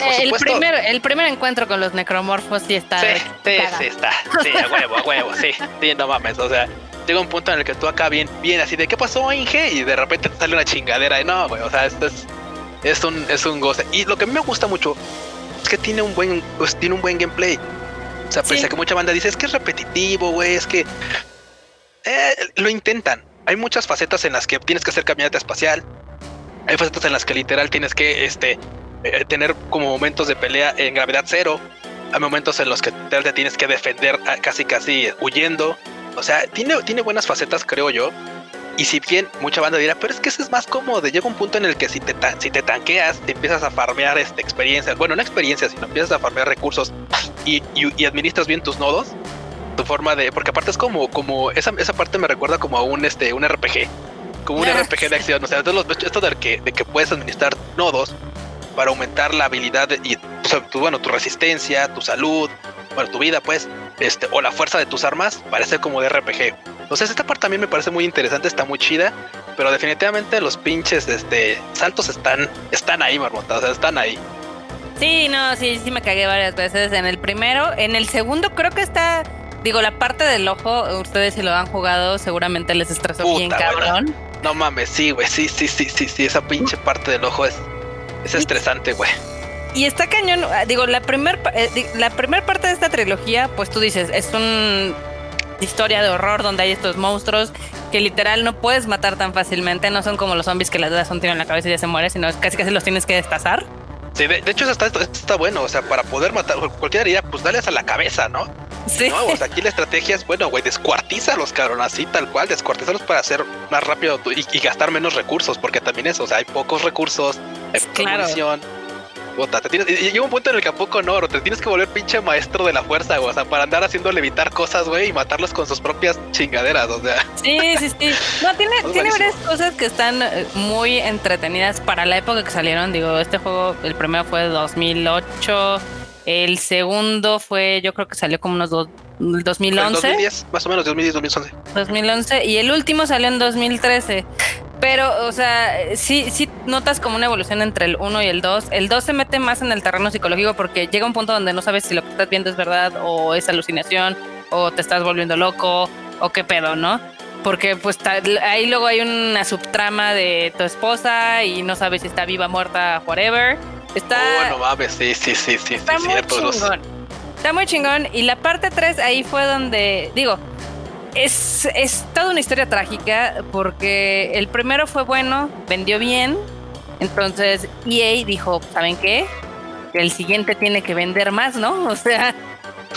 Eh, el, primer, el primer encuentro con los necromorfos sí está. Sí, sí, sí, está. Sí, a huevo, a huevo, sí. Sí, no mames. O sea, llega un punto en el que tú acá bien, bien así de ¿qué pasó, Inge? Y de repente te sale una chingadera de no, güey. O sea, esto es, es un, es un goce. Y lo que a mí me gusta mucho es que tiene un buen, pues, tiene un buen gameplay. O sea, pese a que mucha banda dice es que es repetitivo, güey, es que eh, lo intentan. Hay muchas facetas en las que tienes que hacer caminata espacial. Hay facetas en las que literal tienes que este, eh, tener como momentos de pelea en gravedad cero. Hay momentos en los que te tienes que defender casi casi huyendo. O sea, tiene, tiene buenas facetas, creo yo. Y si bien mucha banda dirá, pero es que eso es más cómodo. Llega un punto en el que si te, si te tanqueas, te empiezas a farmear esta experiencia. Bueno, no experiencia, sino empiezas a farmear recursos y, y, administras bien tus nodos. tu forma de, porque aparte es como, como esa, esa parte me recuerda como a un este, un RPG, como un RPG de acción. O sea, esto de que, de que puedes administrar nodos para aumentar la habilidad y tu, bueno, tu resistencia, tu salud, bueno, tu vida, pues, este, o la fuerza de tus armas, parece como de RPG. Entonces, esta parte también me parece muy interesante, está muy chida, pero definitivamente los pinches este, saltos están, están ahí, marmota, o sea, están ahí. Sí, no, sí, sí me cagué varias veces en el primero. En el segundo creo que está, digo, la parte del ojo, ustedes si lo han jugado, seguramente les estresó bien cabrón. No mames, sí, güey, sí, sí, sí, sí, sí, esa pinche parte del ojo es, es estresante, güey. Y está cañón, ah, digo, la primera eh, la primer parte de esta trilogía, pues tú dices, es una historia de horror donde hay estos monstruos que literal no puedes matar tan fácilmente, no son como los zombies que les das un tiro en la cabeza y ya se muere, sino casi casi los tienes que destazar. Sí, de, hecho, está, está, bueno. O sea, para poder matar, cualquiera diría, pues dale a la cabeza, ¿no? Sí. No, o sea, aquí la estrategia es, bueno, güey, descuartízalos, cabrón, así tal cual, descuartízalos para hacer más rápido y, gastar menos recursos, porque también eso, o sea, hay pocos recursos, hay claro y llega un punto en el que a poco no, te tienes que volver pinche maestro de la fuerza, güey. O sea, para andar haciendo levitar cosas, güey, y matarlos con sus propias chingaderas, o sea. Sí, sí, sí. No, tiene, tiene varias cosas que están eh, muy entretenidas para la época que salieron. Digo, este juego, el primero fue de 2008. El segundo fue, yo creo que salió como unos dos, 2011. 2010, más o menos, 2010, 2011. 2011. Y el último salió en 2013. Pero, o sea, sí, sí notas como una evolución entre el 1 y el 2. El 2 se mete más en el terreno psicológico porque llega un punto donde no sabes si lo que estás viendo es verdad o es alucinación o te estás volviendo loco o qué pedo, ¿no? Porque pues ahí luego hay una subtrama de tu esposa y no sabes si está viva, muerta, whatever. Está... Oh, mames, sí, sí, sí, sí, está muy chingón. Está muy chingón. Y la parte 3 ahí fue donde, digo, es, es toda una historia trágica porque el primero fue bueno, vendió bien, entonces EA dijo, ¿saben qué? El siguiente tiene que vender más, ¿no? [laughs] O sea...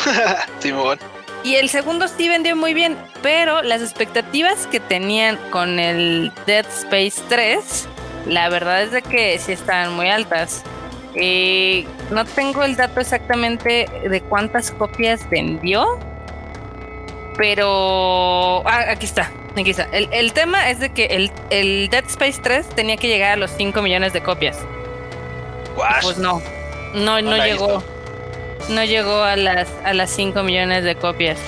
[laughs] Simón. Y el segundo sí vendió muy bien, pero las expectativas que tenían con el Dead Space 3, la verdad es de que sí estaban muy altas. Eh, no tengo el dato exactamente de cuántas copias vendió, pero. Ah, aquí está. Aquí está. El, tema es de que el, el, Dead Space 3 tenía que llegar a los 5 millones de copias. Pues no. No, no, llegó. No llegó a las, a las 5 millones de copias.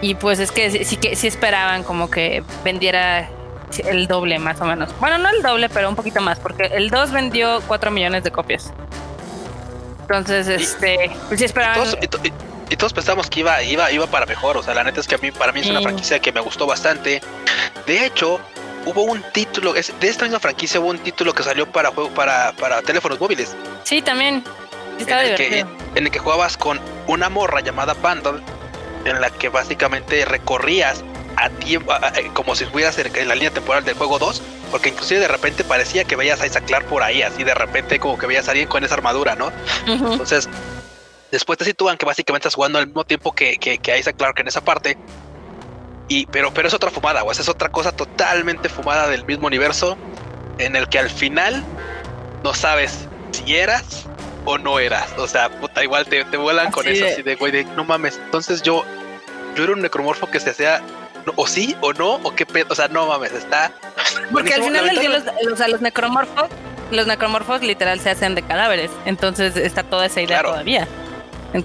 Y pues es que sí, que sí esperaban como que vendiera el doble más o menos. Bueno, no el doble, pero un poquito más, porque el 2 vendió 4 millones de copias. Entonces, este, pues sí esperaban y todos pensamos que iba, iba, iba para mejor. O sea, la neta es que a mí, para mí es una franquicia que me gustó bastante. De hecho, hubo un título, de esta misma franquicia hubo un título que salió para juego, para, para teléfonos móviles. Sí, también. en, el que, en el que jugabas con una morra llamada Bundle, en la que básicamente recorrías a tiempo, como si estuvieras en la línea temporal del juego 2, porque inclusive de repente parecía que veías a Isaac Clark por ahí, así de repente como que veías a alguien con esa armadura, ¿no? Entonces, Después te sitúan que básicamente estás jugando al mismo tiempo que, que, que Isaac Clarke en esa parte. Y, pero, pero es otra fumada, o es otra cosa totalmente fumada del mismo universo. En el que al final no sabes si eras o no eras. O sea, puta, igual te, te vuelan con eso, así de güey, de no mames. Entonces yo, yo era un necromorfo que se hacía o sí o no, o qué pedo. O sea, no mames, está. Porque al final los, los, los necromorfos, los necromorfos literal se hacen de cadáveres. Entonces está toda esa idea todavía.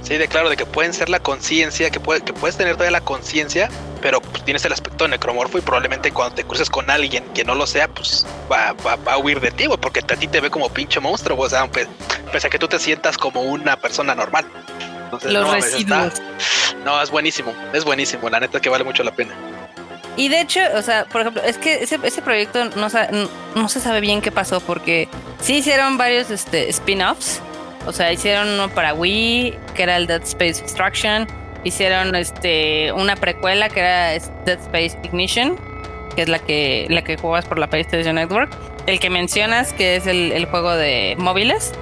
Sí, de claro, de que pueden ser la conciencia, que, puede, que puedes tener todavía la conciencia, pero pues, tienes el aspecto necromorfo y probablemente cuando te cruces con alguien que no lo sea, pues va, va, a huir de ti, porque a ti te ve como pinche monstruo, o sea, pese a que tú te sientas como una persona normal. Entonces, Los no, no, es buenísimo, es buenísimo, la neta que vale mucho la pena. Y de hecho, o sea, por ejemplo, es que ese, ese proyecto no, no, se sabe bien qué pasó porque sí hicieron varios este, spin-offs, o sea, hicieron uno para Wii, que era el Dead Space Extraction. Hicieron este una precuela que era Dead Space Ignition, que es la que, la que juegas por la PlayStation Network. El que mencionas, que es el, juego de móviles.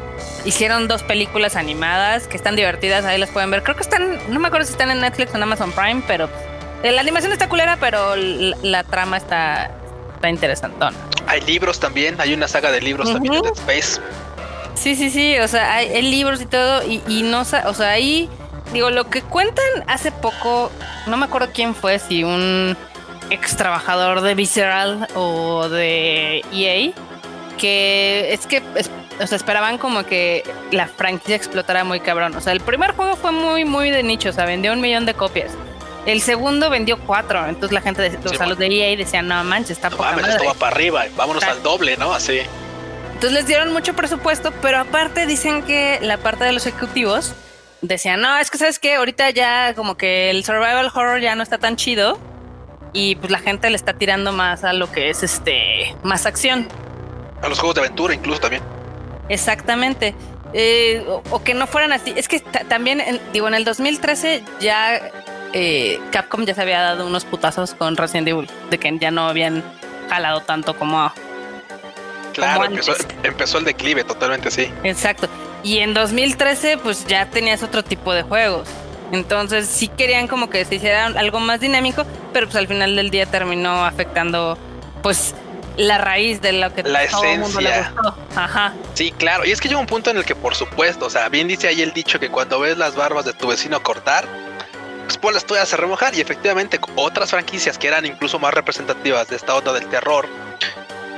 Hicieron dos películas animadas que están divertidas, ahí las pueden ver. Creo que están, no me acuerdo si están en Netflix o en Amazon Prime, pero la animación está culera, pero la, trama está, está interesantona. Hay libros también, hay una saga de libros también de Dead Space. Sí, sí, sí, o sea, hay, libros y todo, y, no, o sea, ahí, digo, lo que cuentan hace poco no me acuerdo quién fue, si un ex trabajador de Visceral o de EA, que es que o sea, esperaban como que la franquicia explotara muy cabrón. O sea, el primer juego fue muy, muy de nicho, o sea, vendió un millón de copias. El segundo vendió cuatro, entonces la gente, de, los, de EA decían, no manches, está no, mames, esto va para arriba, vámonos al doble, ¿no? Así. Entonces les dieron mucho presupuesto, pero aparte dicen que la parte de los ejecutivos decían, no, es que sabes que ahorita ya como que el survival horror ya no está tan chido y pues la gente le está tirando más a lo que es este, más acción. A los juegos de aventura incluso también. Exactamente. Eh, o, que no fueran así. Es que también, digo, en el 2013 ya eh, Capcom ya se había dado unos putazos con Resident Evil, de que ya no habían jalado tanto como. Claro, empezó, el declive totalmente así. Exacto. Y en 2013, pues ya tenías otro tipo de juegos. Entonces sí querían como que se hiciera algo más dinámico, pero pues al final del día terminó afectando, pues la raíz de lo que la esencia. Ajá. Sí, claro. Y es que llega un punto en el que, por supuesto, o sea, bien dice ahí el dicho que cuando ves las barbas de tu vecino cortar, pues las tuyas a remojar. Y efectivamente, otras franquicias que eran incluso más representativas de esta onda del terror,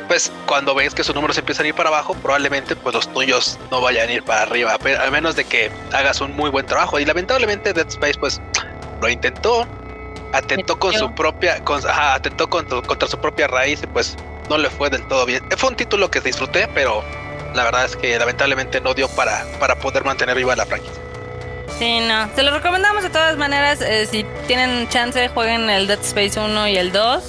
pues cuando ves que sus números empiezan a ir para abajo, probablemente pues los tuyos no vayan a ir para arriba, a menos de que hagas un muy buen trabajo. Y lamentablemente Dead Space pues lo intentó, atentó con su propia, atentó contra su propia raíz y pues no le fue del todo bien. Fue un título que disfruté, pero la verdad es que lamentablemente no dio para, para poder mantener viva la franquicia. Sí, no. Se lo recomendamos de todas maneras. Eh, si tienen chance, jueguen el Dead Space 1 y el 2.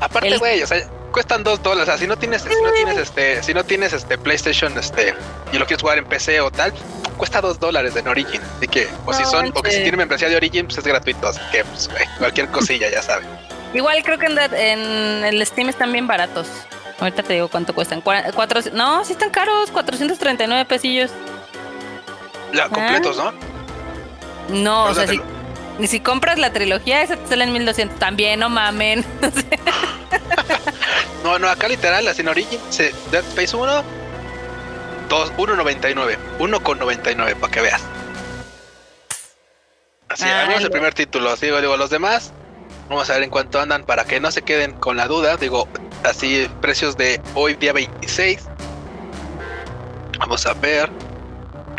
Aparte, güey, o sea, cuestan 2 dólares. O sea, si no tienes, si no tienes este, si no tienes este PlayStation, este, y lo quieres jugar en PC o tal, cuesta 2 dólares en Origin. Así que, o si son, o que si tienen membresía de Origin, pues es gratuito. Así que, pues, güey, cualquier [laughs] cosilla, ya saben. Igual creo que en, en, el Steam están bien baratos. Ahorita te digo cuánto cuestan. Cuatro, no, sí están caros, 439 pesillos. Ya, completos, ¿no? No, o sea, si, si, compras la trilogía, esa te sale en 1200. También, no mamen. [laughs] no, no, acá literal, la sin Origin, Dead Space 1, 1.99. 1.99, para que veas. Así, ah, el primer título. Así digo, digo, los demás, vamos a ver en cuánto andan para que no se queden con la duda. Digo, así, precios de hoy, día 26. Vamos a ver.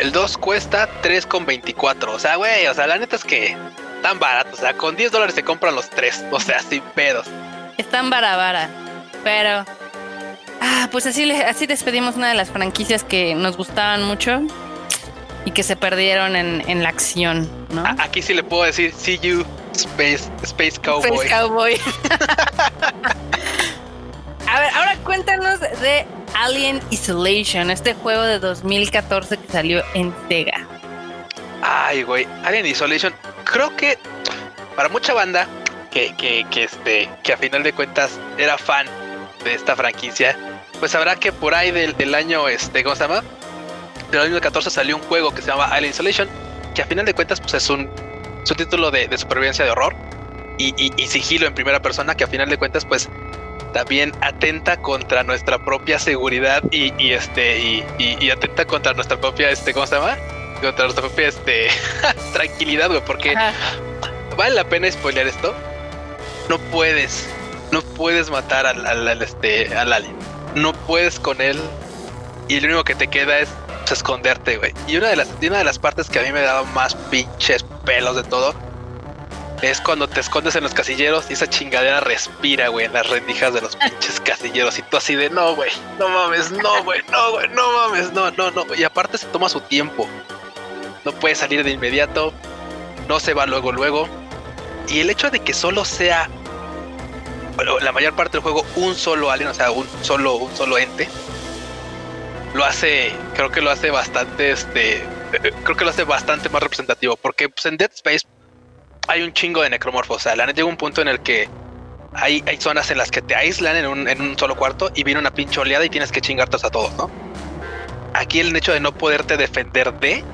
El 2 cuesta 3,24. O sea, güey, o sea, la neta es que tan barato. O sea, con 10 dólares se compran los 3. O sea, sin pedos. Están barabara. Pero. Ah, pues así, así despedimos una de las franquicias que nos gustaban mucho y que se perdieron en, la acción, ¿no? Aquí sí le puedo decir, see you, Space, Space Cowboy. Space Cowboy. [laughs] A ver, ahora cuéntanos de Alien Isolation, este juego de 2014 que salió en Sega. Ay, güey, Alien Isolation, creo que para mucha banda que, que, que, este, que a final de cuentas era fan de esta franquicia, pues sabrá que por ahí del, del año, este, ¿cómo se llama? Del año 2014 salió un juego que se llama Alien Isolation, que a final de cuentas pues es un, es título de, de supervivencia de horror y, y, y sigilo en primera persona, que a final de cuentas pues también atenta contra nuestra propia seguridad y, y este y, y, atenta contra nuestra propia este cómo se llama propia este [laughs] tranquilidad güey porque vale la pena spoilear esto no puedes no puedes matar al, al, este al alien no puedes con él y lo único que te queda es pues, esconderte güey y una de las una de las partes que a mí me daba más pinches pelos de todo es cuando te escondes en los casilleros y esa chingadera respira, güey, en las rendijas de los pinches casilleros. Y tú así de, no, güey, no mames, no, güey, no, güey, no mames, no, no, no. Y aparte se toma su tiempo. No puede salir de inmediato, no se va luego, luego. Y el hecho de que solo sea la mayor parte del juego un solo alien, o sea, un solo, un solo ente, lo hace, creo que lo hace bastante, este, eh, creo que lo hace bastante más representativo, porque pues, en Dead Space hay un chingo de necromorfos. O sea, la neta llega un punto en el que hay, hay zonas en las que te aíslan en un, en un solo cuarto y viene una pinche oleada y tienes que chingarte a todos, ¿no? Aquí el hecho de no poderte defender de,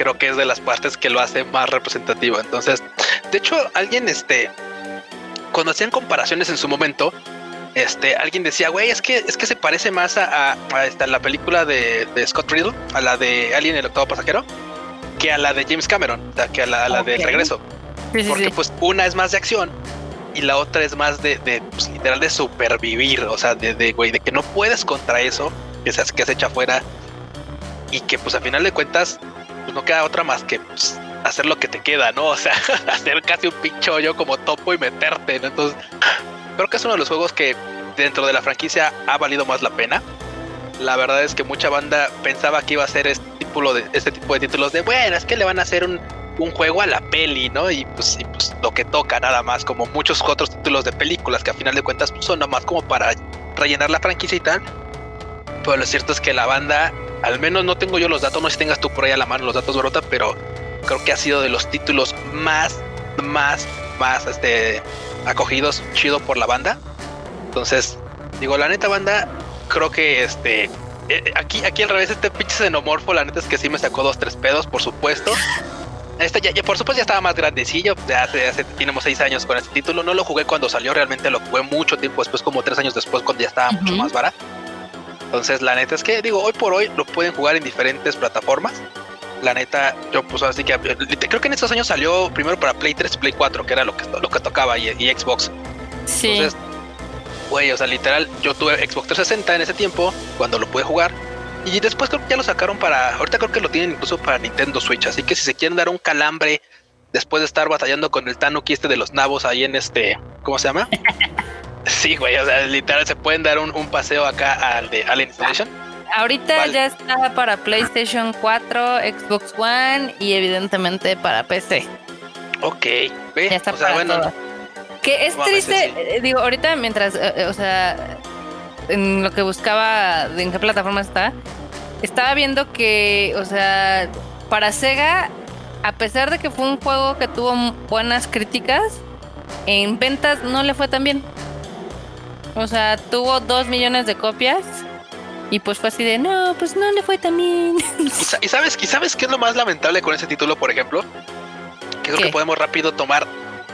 creo que es de las partes que lo hace más representativo. Entonces, de hecho, alguien, este, cuando hacían comparaciones en su momento, este, alguien decía, güey, es que, es que se parece más a, esta, la película de, de Scott Riddle, a la de Alien el octavo pasajero que a la de James Cameron, o sea, que a la, de regreso. porque pues una es más de acción y la otra es más de, de pues, literal de supervivir, o sea, de, de, güey, de que no puedes contra eso que se, que se echa afuera y que pues a final de cuentas pues no queda otra más que pues, hacer lo que te queda, ¿no? O sea, [laughs] hacer casi un pincho yo como topo y meterte, ¿no? Entonces, creo que es uno de los juegos que dentro de la franquicia ha valido más la pena. La verdad es que mucha banda pensaba que iba a ser este tipo de, este títulos de, bueno, es que le van a hacer un, juego a la peli, ¿no? Y pues, y pues lo que toca nada más, como muchos otros títulos de películas que a final de cuentas pues, son nada más como para rellenar la franquicia y tal. Pero lo cierto es que la banda, al menos no tengo yo los datos, no sé si tengas tú por ahí a la mano los datos, Brota, pero creo que ha sido de los títulos más, más, más este, acogidos, chido por la banda. Entonces, digo, la neta banda, creo que este, eh, aquí, aquí al revés, este pinche xenomorfo, la neta es que sí me sacó dos, tres pedos, por supuesto. Este ya, por supuesto ya estaba más grandecillo, ya hace, hace, tenemos seis años con este título, no lo jugué cuando salió, realmente lo jugué mucho tiempo después, como tres años después, cuando ya estaba mucho más barato. Entonces, la neta es que, digo, hoy por hoy lo pueden jugar en diferentes plataformas. La neta, yo pues así que creo que en estos años salió primero para Play 3 Play 4, que era lo que, lo que tocaba, y, y Xbox. Sí. Entonces, güey, o sea, literal, yo tuve Xbox 360 en ese tiempo, cuando lo pude jugar y después creo que ya lo sacaron para. Ahorita creo que lo tienen incluso para Nintendo Switch. Así que si se quieren dar un calambre después de estar batallando con el Tanuki este de los nabos ahí en este. ¿Cómo se llama? [laughs] sí, güey. O sea, literal se pueden dar un, paseo acá al de Alien Installation. Ahorita ya está para PlayStation 4, Xbox One y evidentemente para PC. Ok, ve. Ya está o sea, bueno. Que es triste, eh, digo, ahorita mientras, eh, eh, o sea, en lo que buscaba en qué plataforma está, estaba viendo que, o sea, para Sega, a pesar de que fue un juego que tuvo buenas críticas, en ventas no le fue tan bien. O sea, tuvo dos millones de copias y pues fue así de, no, pues no le fue tan bien. [laughs] ¿Y sabes, ¿y sabes qué es lo más lamentable con ese título, por ejemplo? Que creo que podemos rápido tomar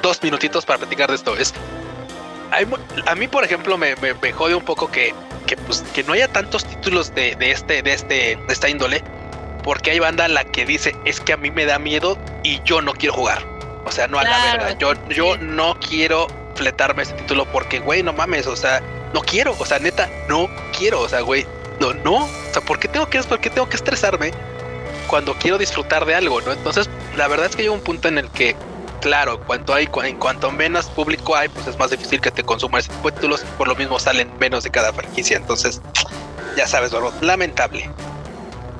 dos minutitos para platicar de esto. Es a mí, por ejemplo, me, me, jode un poco que, que, pues, que no haya tantos títulos de, de, este, de, este, de esta índole, porque hay banda la que dice, es que a mí me da miedo y yo no quiero jugar. O sea, no a la verdad. Yo, yo no quiero fletarme este título porque, güey, no mames, o sea, no quiero, o sea, neta, no quiero, o sea, güey, no, no, o sea, ¿por qué tengo que, por qué tengo que estresarme cuando quiero disfrutar de algo, no? Entonces, la verdad es que llega un punto en el que claro, cuanto hay, en cuanto menos público hay, pues es más difícil que te consuma ese tipo de títulos. Por lo mismo salen menos de cada franquicia. Entonces, ya sabes, lamentable.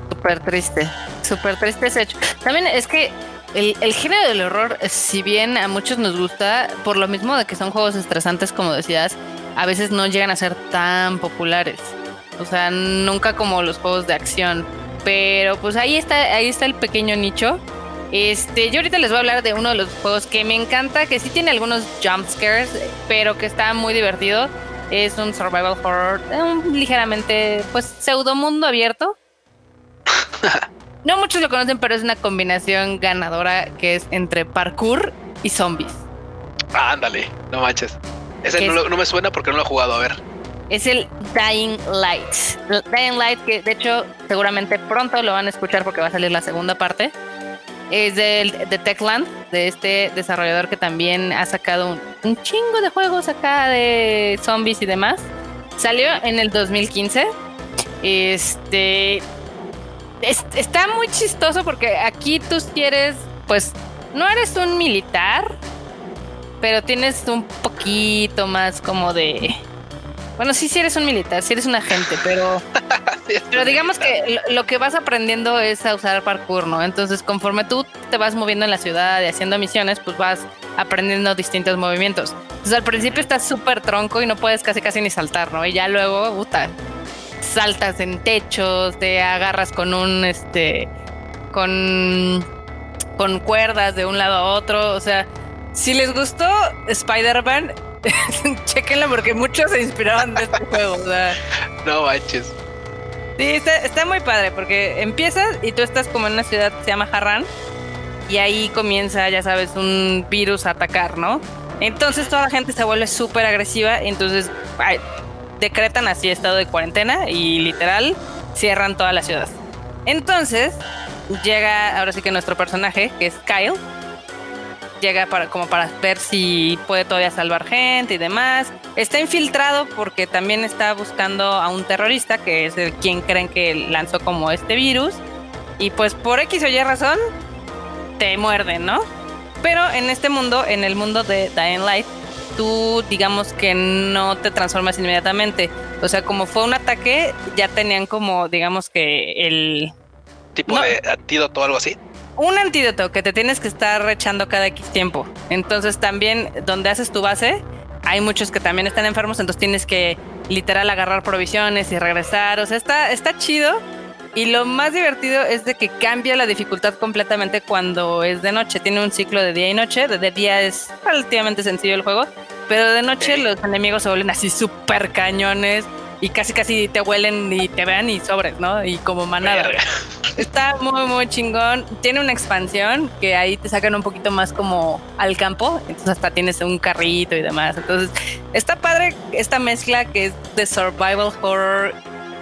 Súper triste, súper triste ese hecho. También es que el, género del horror, si bien a muchos nos gusta, por lo mismo de que son juegos estresantes, como decías, a veces no llegan a ser tan populares. O sea, nunca como los juegos de acción. Pero pues ahí está, ahí está el pequeño nicho este, yo ahorita les voy a hablar de uno de los juegos que me encanta, que sí tiene algunos jump scares, pero que está muy divertido. Es un survival horror, un ligeramente, pues, pseudo mundo abierto. [laughs] No muchos lo conocen, pero es una combinación ganadora que es entre parkour y zombies. Ah, ándale, no manches. Ese no, no, me suena porque no lo he jugado, a ver. Es el Dying Light. Dying Light, que de hecho seguramente pronto lo van a escuchar porque va a salir la segunda parte es del, de Techland, de este desarrollador que también ha sacado un, chingo de juegos acá de zombies y demás. Salió en el 2015. Este está muy chistoso porque aquí tú quieres, pues, no eres un militar, pero tienes un poquito más como de bueno, sí, sí eres un militar, sí eres un agente, pero, [laughs] pero digamos que lo, que vas aprendiendo es a usar parkour, ¿no? Entonces, conforme tú te vas moviendo en la ciudad y haciendo misiones, pues vas aprendiendo distintos movimientos. Entonces, al principio estás súper tronco y no puedes casi casi ni saltar, ¿no? Y ya luego, puta, saltas en techos, te agarras con un, este, con, con cuerdas de un lado a otro, o sea... Si les gustó Spider-Man, [laughs] Chequenlo porque muchos se inspiraban de este juego. [laughs] No manches. Sí, está, muy padre porque empiezas y tú estás como en una ciudad que se llama Harran y ahí comienza, ya sabes, un virus a atacar, ¿no? Entonces toda la gente se vuelve súper agresiva y entonces decretan así estado de cuarentena y literal cierran toda la ciudad. Entonces llega ahora sí que nuestro personaje, que es Kyle, llega para, como para ver si puede todavía salvar gente y demás. Está infiltrado porque también está buscando a un terrorista que es el quien creen que lanzó como este virus. Y pues por X o Y razón te muerden, ¿no? Pero en este mundo, en el mundo de Dying Light, tú digamos que no te transformas inmediatamente. O sea, como fue un ataque, ya tenían como, digamos que el... Tipo de antídoto o algo así. Un antídoto que te tienes que estar echando cada X tiempo. Entonces también donde haces tu base, hay muchos que también están enfermos, entonces tienes que literal agarrar provisiones y regresar. O sea, está, está chido y lo más divertido es de que cambia la dificultad completamente cuando es de noche. Tiene un ciclo de día y noche. De día es relativamente sencillo el juego, pero de noche los enemigos se vuelven así súper cañones y casi casi te huelen y te vean y sobres, ¿no? Y como manada. Está muy, muy chingón. Tiene una expansión que ahí te sacan un poquito más como al campo. Entonces hasta tienes un carrito y demás. Entonces está padre esta mezcla que es de survival horror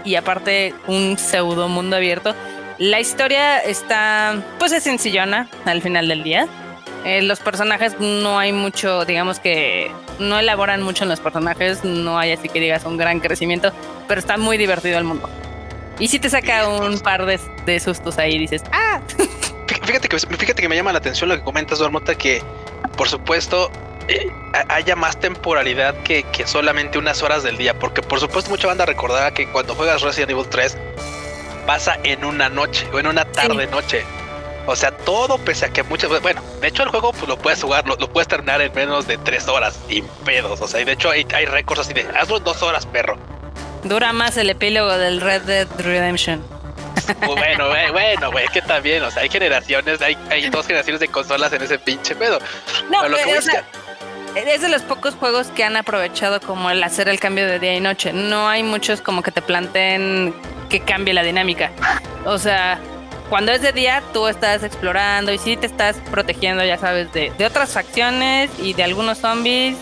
y aparte un pseudo mundo abierto. La historia está, pues es sencillona al final del día. Eh, los personajes no hay mucho, digamos que no elaboran mucho en los personajes, no hay así que digas un gran crecimiento, pero está muy divertido el mundo. Y si te saca un par de, de sustos ahí, dices, ¡ah! Fíjate que, fíjate que me llama la atención lo que comentas, Dormota, que por supuesto eh, haya más temporalidad que, que, solamente unas horas del día. Porque por supuesto mucha banda recordará que cuando juegas Resident Evil 3 pasa en una noche o en una tarde noche. O sea, todo pese a que muchas bueno, de hecho el juego pues, lo puedes jugar, lo, puedes terminar en menos de tres horas, sin pedos. O sea, y de hecho hay, hay récords así de hazlo en dos horas, perro. Dura más el epílogo del Red Dead Redemption. Bueno, [laughs] bueno, güey, que también, o sea, hay generaciones, hay, hay dos generaciones de consolas en ese pinche pedo. No, lo que es de los pocos juegos que han aprovechado como el hacer el cambio de día y noche. No hay muchos como que te planteen que cambie la dinámica. O sea, cuando es de día tú estás explorando y sí te estás protegiendo, ya sabes, de, otras facciones y de algunos zombies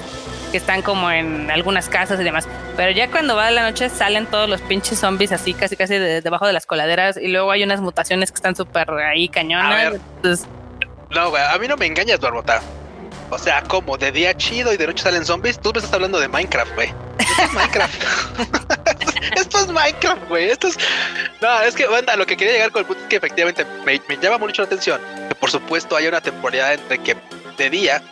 que están como en algunas casas y demás. Pero ya cuando va la noche salen todos los pinches zombies así casi casi debajo de las coladeras y luego hay unas mutaciones que están súper ahí cañonas. No, güey, a mí no me engañas, Barbota. O sea, como de día chido y de noche salen zombies. Tú me estás hablando de Minecraft, güey. Esto es Minecraft. [laughs] esto es Minecraft, güey. Esto es. No, es que, banda, lo que quería llegar con el punto es que efectivamente me, llama mucho la atención que, por supuesto, hay una temporalidad entre que de día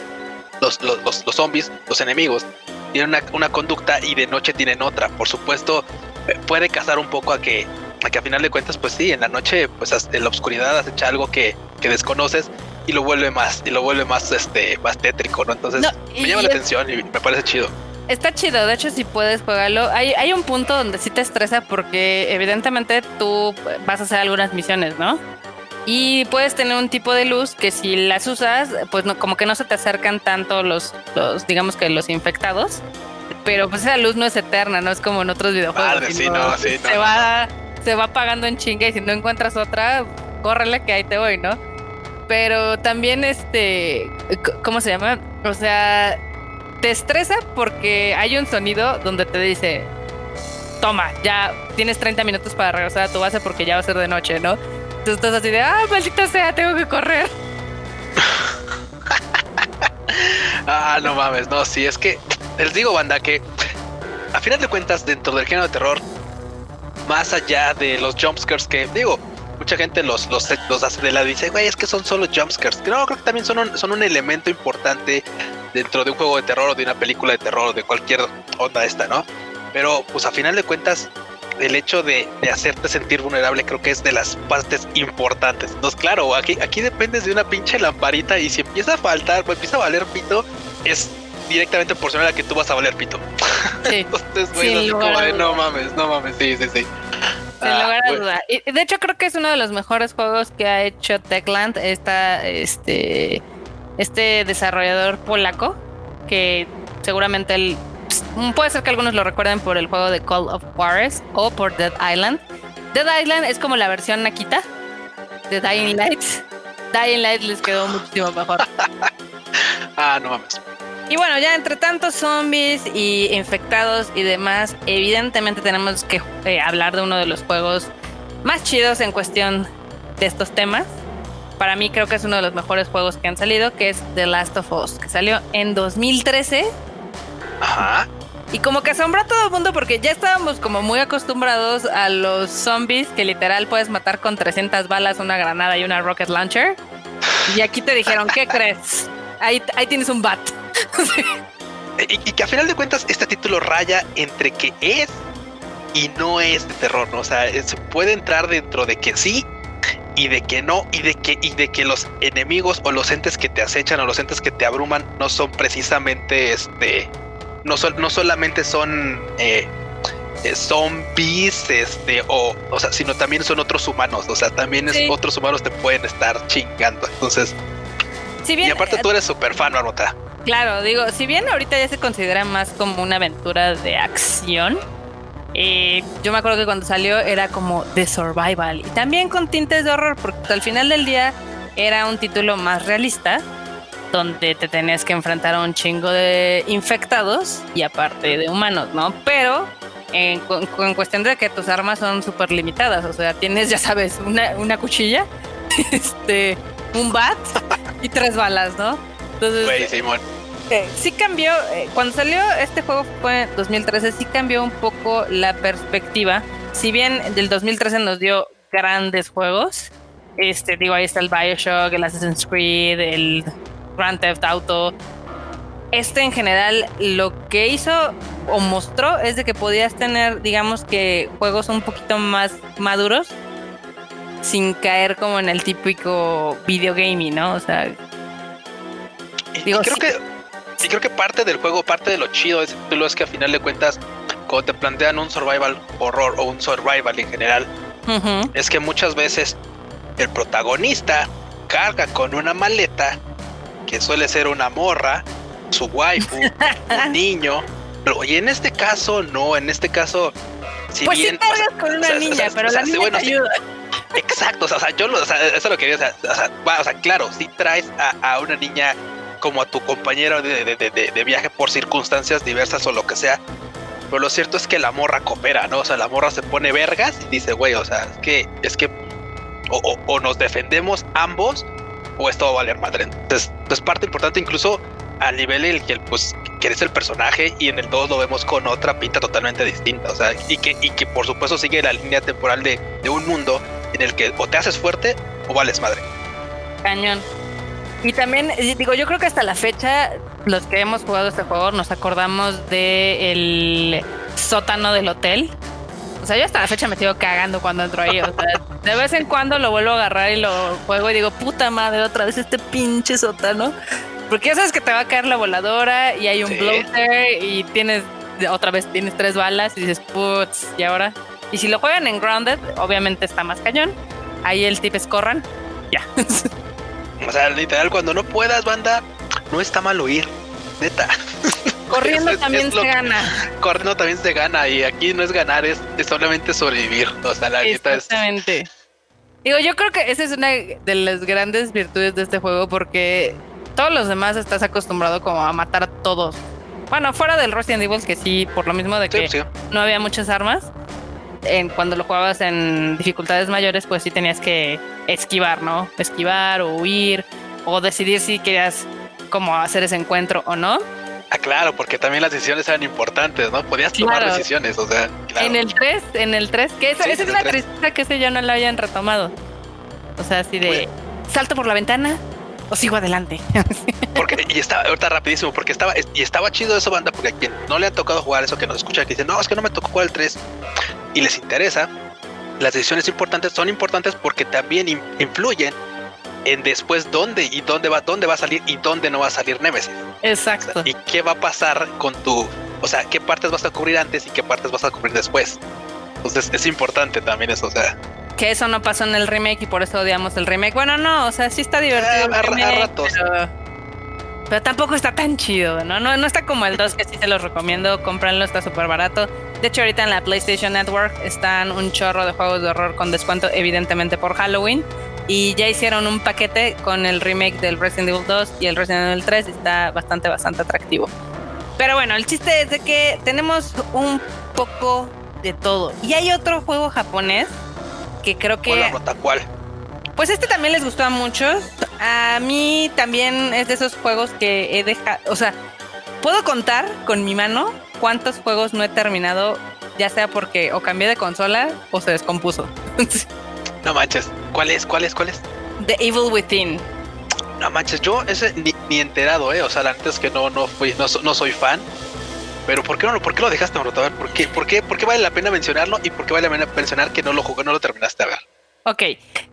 los, los, los, zombies, los enemigos, tienen una, una, conducta y de noche tienen otra. Por supuesto, eh, puede casar un poco a que, a que a final de cuentas, pues sí, en la noche, pues en la oscuridad has hecho algo que, que desconoces y lo vuelve más, y lo vuelve más, este, más tétrico, ¿no? Entonces me llama la atención y me parece chido. Está chido, de hecho si puedes jugarlo, hay, hay un punto donde sí te estresa porque evidentemente tú vas a hacer algunas misiones, ¿no? Y puedes tener un tipo de luz que si las usas, pues no, como que no se te acercan tanto los, los, digamos que los infectados. Pero pues esa luz no es eterna, no es como en otros videojuegos. sí, no, sí, se va, se va apagando en chinga y si no encuentras otra, córrele que ahí te voy, ¿no? Pero también este, ¿cómo se llama? O sea, te estresa porque hay un sonido donde te dice, toma, ya tienes 30 minutos para regresar a tu base porque ya va a ser de noche, ¿no? Tú estás así de, ah, maldita sea, tengo que correr. [laughs] ah, no mames, no, sí, es que les digo, banda, que a final de cuentas, dentro del género de terror, más allá de los jumpscares que, digo, mucha gente los, los, los hace de lado y dice, güey, es que son solo jumpscares. No, creo que también son un, son un elemento importante dentro de un juego de terror o de una película de terror o de cualquier onda esta, ¿no? Pero pues a final de cuentas, el hecho de, de, hacerte sentir vulnerable creo que es de las partes importantes. Entonces, claro, aquí, aquí dependes de una pinche lamparita y si empieza a faltar, pues empieza a valer pito, es directamente proporcional a que tú vas a valer pito. Sí. [laughs] Entonces, güey, no mames, no mames, sí, sí, sí. Sin ah, lugar a duda. Y de hecho creo que es uno de los mejores juegos que ha hecho Techland, esta, este, este desarrollador polaco, que seguramente él, pues, puede ser que algunos lo recuerden por el juego de Call of Juarez o por Dead Island. Dead Island es como la versión Nakita de Dying Light. Dying Light les quedó muchísimo mejor. [laughs] ah, no mames. Y bueno, ya entre tantos zombies y infectados y demás, evidentemente tenemos que eh, hablar de uno de los juegos más chidos en cuestión de estos temas. para mí creo que es uno de los mejores juegos que han salido, que es The Last of Us, que salió en 2013. Ajá. Y como que asombró a todo el mundo porque ya estábamos como muy acostumbrados a los zombies que literal puedes matar con 300 balas, una granada y una rocket launcher. Y aquí te dijeron, ¿qué crees? Ahí, ahí tienes un bat. [laughs] y, y, que a final de cuentas este título raya entre que es y no es de terror, ¿no? O sea, se puede entrar dentro de que sí y de que no y de que y de que los enemigos o los entes que te acechan o los entes que te abruman no son precisamente este no son no solamente son eh, eh, zombies este o o sea sino también son otros humanos o sea también es, otros humanos te pueden estar chingando entonces si bien, y aparte tú eres súper fan Marmota claro digo si bien ahorita ya se considera más como una aventura de acción eh, yo me acuerdo que cuando salió era como de survival y también con tintes de horror, porque al final del día era un título más realista, donde te tenías que enfrentar a un chingo de infectados y aparte de humanos, ¿no? Pero en, cuestión de que tus armas son súper limitadas, o sea, tienes, ya sabes, una, una cuchilla, [laughs] este, un bat y tres balas, ¿no? Entonces, Simón sí cambió, eh, cuando salió este juego fue en 2013, sí cambió un poco la perspectiva. Si bien del 2013 nos dio grandes juegos, este, digo, ahí está el Bioshock, el Assassin's Creed, el Grand Theft Auto. Este en general lo que hizo o mostró es de que podías tener, digamos que, juegos un poquito más maduros sin caer como en el típico videogaming, ¿no? O sea, digo, creo que y creo que parte del juego, parte de lo chido de ese título es que a final de cuentas, cuando te plantean un survival horror o un survival en general, es que muchas veces el protagonista carga con una maleta que suele ser una morra, su waifu, [laughs] un niño. Pero, y en este caso, no, en este caso, si pues bien. cargas con una niña, pero la niña te ayuda. exacto, o sea, yo lo, o sea, eso es lo que digo, o sea, o sea, claro, si traes a, a una niña como a tu compañero de, viaje por circunstancias diversas o lo que sea. Pero lo cierto es que la morra coopera, ¿no? O sea, la morra se pone vergas y dice, güey, o sea, es que, es que o, nos defendemos ambos o esto va a valer madre. Entonces, es parte importante incluso a nivel en el que pues que eres el personaje y en el todo lo vemos con otra pinta totalmente distinta. O sea, y que, y que por supuesto sigue la línea temporal de, de un mundo en el que o te haces fuerte o vales madre. Cañón. Y también, digo, yo creo que hasta la fecha, los que hemos jugado este juego, nos acordamos del sótano del hotel. O sea, yo hasta la fecha me sigo cagando cuando entro ahí. O sea, [laughs] de vez en cuando lo vuelvo a agarrar y lo juego y digo, puta madre, otra vez este pinche sótano. Porque ya sabes que te va a caer la voladora y hay un bloater y tienes, otra vez tienes tres balas y dices, putz, y ahora. Y si lo juegan en Grounded, obviamente está más cañón. Ahí el tip es corran. Ya. [laughs] O sea, literal, cuando no puedas, banda, no está mal huir, neta. [laughs] Corriendo también se gana. Corriendo también se gana y aquí no es ganar, es, solamente sobrevivir. O sea, la neta es... Exactamente. Digo, yo creo que esa es una de las grandes virtudes de este juego porque todos los demás estás acostumbrado como a matar a todos. Bueno, fuera del Resident Evil que sí, por lo mismo de que no había muchas armas. En, cuando lo jugabas en dificultades mayores, pues sí tenías que esquivar, ¿no? Esquivar o huir o decidir si querías como hacer ese encuentro o no. Ah, claro, porque también las decisiones eran importantes, ¿no? Podías tomar decisiones, o sea. En el 3, en el 3, que esa, es una tristeza que ese ya no lo hayan retomado. O sea, así de salto por la ventana o sigo adelante. [laughs] porque, y estaba ahorita rapidísimo, porque estaba, y estaba chido eso, banda, porque a quien no le ha tocado jugar eso, que nos escucha, que dice, no, es que no me tocó jugar el 3 y les interesa, las decisiones importantes son importantes porque también influyen en después dónde y dónde va, dónde va a salir y dónde no va a salir Nemesis. Exacto. y qué va a pasar con tu, o sea, qué partes vas a cubrir antes y qué partes vas a cubrir después. Entonces es importante también eso, o sea. Que eso no pasó en el remake y por eso odiamos el remake. Bueno, no, o sea, sí está divertido. a, ratos. Pero, tampoco está tan chido, ¿no? ¿no? No está como el 2, que sí se los recomiendo. Cómpranlo, está súper barato. De hecho, ahorita en la PlayStation Network están un chorro de juegos de horror con descuento, evidentemente por Halloween. Y ya hicieron un paquete con el remake del Resident Evil 2 y el Resident Evil 3. Está bastante, bastante atractivo. Pero bueno, el chiste es de que tenemos un poco de todo. Y hay otro juego japonés que creo que... ¿Cuál? Pues este también les gustó a muchos. A mí también es de esos juegos que he dejado, o sea, puedo contar con mi mano cuántos juegos no he terminado, ya sea porque o cambié de consola o se descompuso. [laughs] no manches, ¿cuál es? ¿Cuál es? ¿Cuál es? The Evil Within. No manches, yo ese ni, enterado, eh. O sea, la neta es que no, no fui, no, no soy fan. Pero ¿por qué no, por qué lo dejaste, Maroto? A ver, ¿por qué, por qué, por qué vale la pena mencionarlo y por qué vale la pena mencionar que no lo jugó, no lo terminaste a ver? Ok,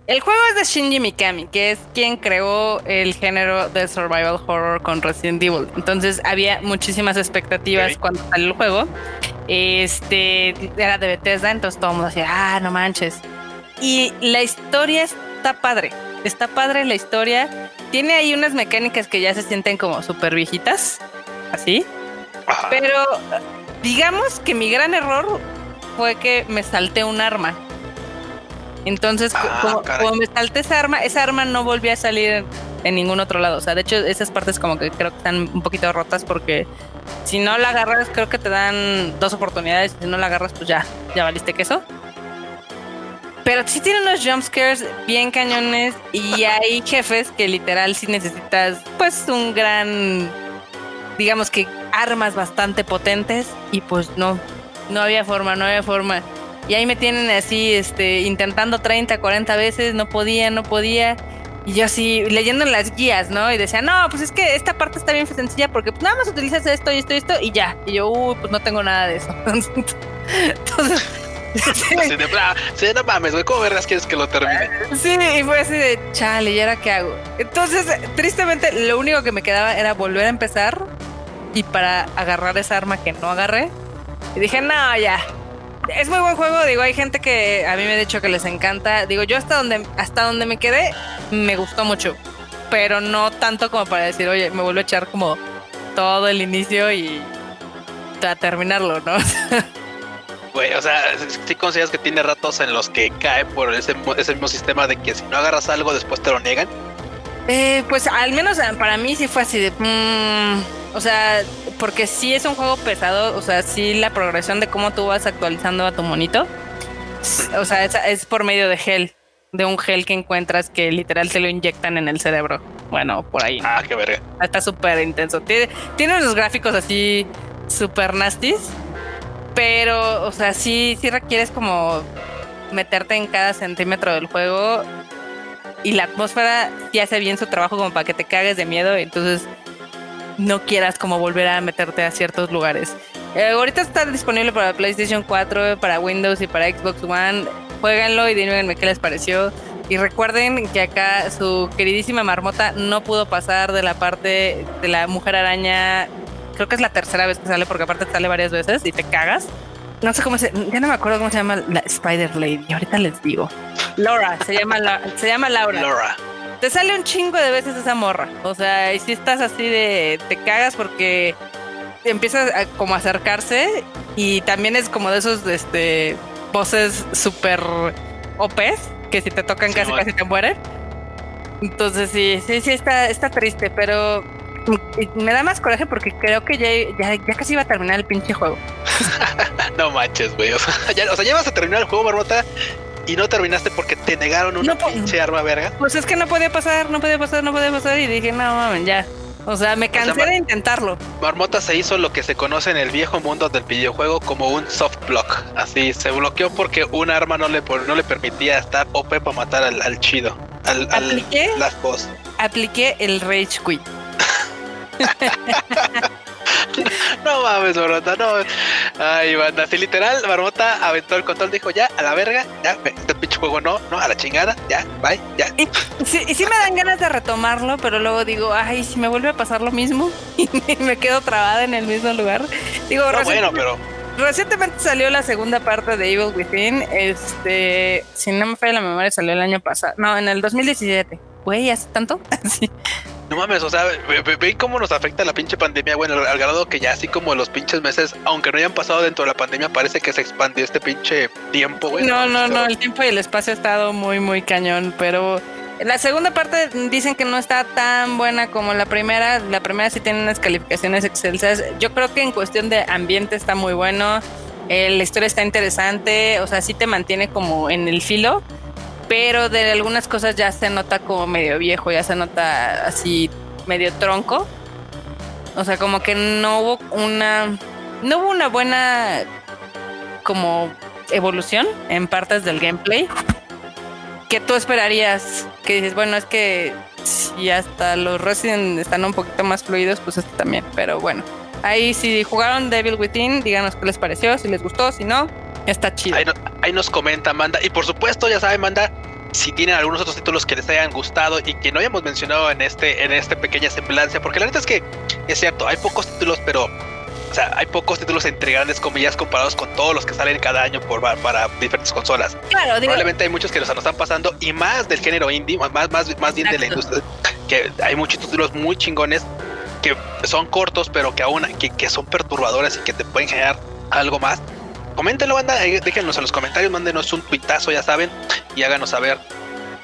el juego es de Shinji Mikami, que es quien creó el género de survival horror con Resident Evil. Entonces había muchísimas expectativas cuando salió el juego. Este era de Bethesda, entonces todo el mundo decía, ah, no manches. Y la historia está padre, está padre la historia. Tiene ahí unas mecánicas que ya se sienten como súper viejitas, así. Pero digamos que mi gran error fue que me salté un arma. Entonces, ah, como, me salté esa arma, esa arma no volvió a salir en ningún otro lado. O sea, de hecho, esas partes como que creo que están un poquito rotas porque si no la agarras, creo que te dan dos oportunidades. Si no la agarras, pues ya, ya valiste queso. Pero sí tiene unos jumpscares bien cañones y hay [laughs] jefes que literal sí necesitas pues un gran, digamos que armas bastante potentes y pues no, no había forma, no había forma. Y ahí me tienen así, este, intentando 30, 40 veces, no podía, no podía. Y yo así, leyendo en las guías, ¿no? Y decía, no, pues es que esta parte está bien sencilla porque pues, nada más utilizas esto y esto y esto y ya. Y yo, uy, pues no tengo nada de eso. [laughs] Entonces... [laughs] así de, sí, no mames, güey, ¿cómo vergas quieres que lo termine? Sí, y fue así de, chale, ¿y ahora qué hago? Entonces, tristemente, lo único que me quedaba era volver a empezar y para agarrar esa arma que no agarré. Y dije, no, ya, es muy buen juego, digo, hay gente que a mí me ha dicho que les encanta. Digo, yo hasta donde hasta donde me quedé me gustó mucho, pero no tanto como para decir, "Oye, me vuelvo a echar como todo el inicio y a terminarlo", ¿no? [laughs] Güey, o sea, si consideras que tiene ratos en los que cae por ese, ese mismo sistema de que si no agarras algo después te lo niegan. Eh, pues al menos para mí sí fue así de... Mm, o sea, porque sí es un juego pesado, o sea, sí la progresión de cómo tú vas actualizando a tu monito, o sea, es, por medio de gel, de un gel que encuentras que literal te lo inyectan en el cerebro. Bueno, por ahí. Ah, qué verga. Está súper intenso. Tiene, tiene unos gráficos así súper nasties, pero, o sea, sí, sí requieres como meterte en cada centímetro del juego y la atmósfera sí hace bien su trabajo como para que te cagues de miedo. Entonces no quieras como volver a meterte a ciertos lugares. Eh, ahorita está disponible para PlayStation 4, para Windows y para Xbox One. Jueguenlo y díganme qué les pareció. Y recuerden que acá su queridísima marmota no pudo pasar de la parte de la mujer araña. Creo que es la tercera vez que sale, porque aparte sale varias veces y te cagas. No sé cómo se. Ya no me acuerdo cómo se llama la Spider Lady. Ahorita les digo. Laura, se llama, se llama Laura. Laura te sale un chingo de veces esa morra. O sea, y si estás así de. Te cagas porque empiezas a como acercarse y también es como de esos este, voces súper OPs que si te tocan casi casi te mueren. Entonces sí, sí, sí está, está triste, pero me da más coraje porque creo que ya, ya, casi iba a terminar el pinche juego. [laughs] no manches, güey. O sea, [laughs] ya, o sea, ya vas a terminar el juego, Marmota, y no terminaste porque te negaron una pinche arma verga. Pues es que no podía pasar, no podía pasar, no podía pasar y dije, no mames, ya. O sea, me cansé de intentarlo. Marmota se hizo lo que se conoce en el viejo mundo del videojuego como un soft block. Así, se bloqueó porque un arma no le, no le permitía estar OP para matar al, chido. Al, ¿Apliqué? las cosas. Apliqué el Rage Quit. [laughs] [laughs] no mames, Marmota, no. Ay, banda, así literal, Marmota aventó el control, dijo ya, a la verga, ya, este pinche juego no, no, a la chingada, ya, bye, ya. Y, sí, y sí me dan ganas de retomarlo, pero luego digo, ay, si me vuelve a pasar lo mismo [laughs] y me quedo trabada en el mismo lugar. Digo, no, bueno, pero recientemente salió la segunda parte de Evil Within. Este, si no me falla la memoria, salió el año pasado. No, en el 2017. Güey, ¿hace tanto? [laughs] sí. No mames, o sea, ve, cómo nos afecta la pinche pandemia, bueno, al, grado que ya así como los pinches meses, aunque no hayan pasado dentro de la pandemia, parece que se expandió este pinche tiempo, güey. No, no, no, el tiempo y el espacio ha estado muy, muy cañón, pero la segunda parte dicen que no está tan buena como la primera. La primera sí tiene unas calificaciones excelsas. Yo creo que en cuestión de ambiente está muy bueno. Eh, la historia está interesante. O sea, sí te mantiene como en el filo. Pero de algunas cosas ya se nota como medio viejo, ya se nota así medio tronco. O sea, como que no hubo una no hubo una buena como evolución en partes del gameplay que tú esperarías que dices, bueno, es que si hasta los Resident están un poquito más fluidos, pues este también, pero bueno. Ahí si jugaron Devil Within, díganos qué les pareció, si les gustó, si no, está chido. Ahí, nos comenta Manda. Y por supuesto, ya saben, Manda, si tienen algunos otros títulos que les hayan gustado y que no hayamos mencionado en este, en esta pequeña semblancia, porque la neta es que es cierto, hay pocos títulos, pero o sea, hay pocos títulos entre grandes comillas comparados con todos los que salen cada año por, para diferentes consolas. Claro, Probablemente hay muchos que nos están pasando y más del género indie, más, más, más bien de la industria, que hay muchos títulos muy chingones que son cortos, pero que aún que, que son perturbadores y que te pueden generar algo más. Coméntenlo, banda, déjenos en los comentarios, mándenos un tuitazo, ya saben, y háganos saber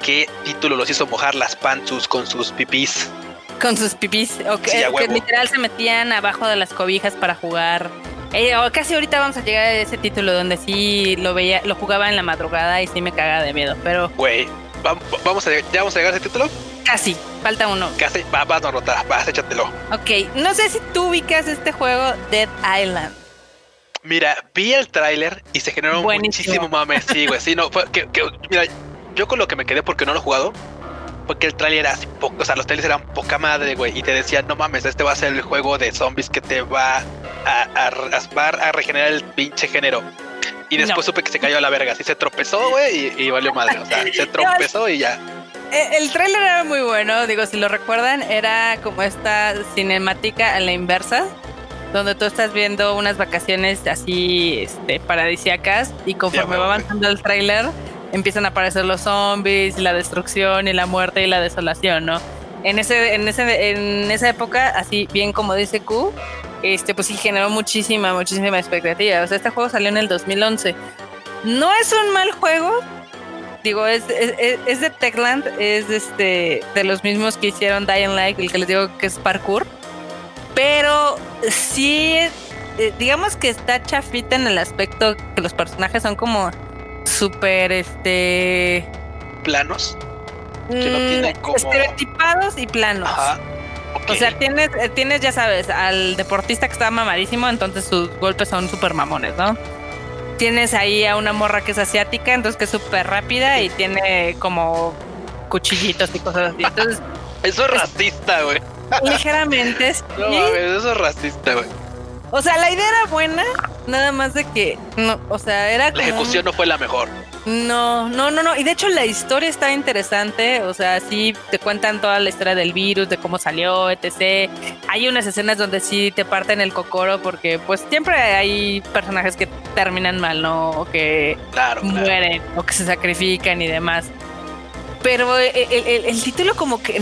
qué título los hizo mojar las pantus con sus pipís. Con sus pipís, o que, literal se metían abajo de las cobijas para jugar. Eh, casi ahorita vamos a llegar a ese título donde sí lo veía, lo jugaba en la madrugada y sí me cagaba de miedo, pero. Güey, vamos a, ¿ya vamos a llegar a ese título? Casi, falta uno. Casi, va, va, Norota, vas, échatelo. Ok, no sé si tú ubicas este juego, Dead Island. Mira, vi el tráiler y se generó muchísimo mames. Sí, güey, sí, no, fue que, mira, yo con lo que me quedé porque no lo he jugado, porque el tráiler era así, poco, o sea, los trailers eran poca madre, güey, y te decían, no mames, este va a ser el juego de zombies que te va a, a, a regenerar el pinche género. Y después supe que se cayó a la verga, así se tropezó, güey, y, valió madre, o sea, se [laughs] tropezó y ya. Eh, el tráiler era muy bueno, digo, si lo recuerdan, era como esta cinemática a la inversa, donde tú estás viendo unas vacaciones así este, paradisiacas y conforme va avanzando el tráiler empiezan a aparecer los zombies, la destrucción y la muerte y la desolación, ¿no? En ese, en ese, en esa época, así bien como dice Q, este, pues sí generó muchísima, muchísima expectativa. O sea, este juego salió en el 2011. No es un mal juego. Digo, es, es, de Techland, es este, de los mismos que hicieron Dying Light, el que les digo que es parkour. Pero sí, eh, digamos que está chafita en el aspecto que los personajes son como súper, este... Planos. Que no tienen mm, como... Estereotipados y planos. Ajá. O sea, tienes, eh, tienes, ya sabes, al deportista que está mamadísimo, entonces sus golpes son súper mamones, ¿no? Tienes ahí a una morra que es asiática, entonces que es súper rápida y tiene como cuchillitos y cosas así. [laughs] Entonces, eso es racista, güey. [laughs] Ligeramente. No mames, eso es racista, güey. O sea, la idea era buena, nada más de que, no, o sea, era La ejecución no fue la mejor. No, no, no, no. Y de hecho la historia está interesante. O sea, sí te cuentan toda la historia del virus, de cómo salió, etc. Hay unas escenas donde sí te parten el cocoro porque pues siempre hay personajes que terminan mal, ¿no? O que mueren, o que se sacrifican y demás. Pero el, título como que,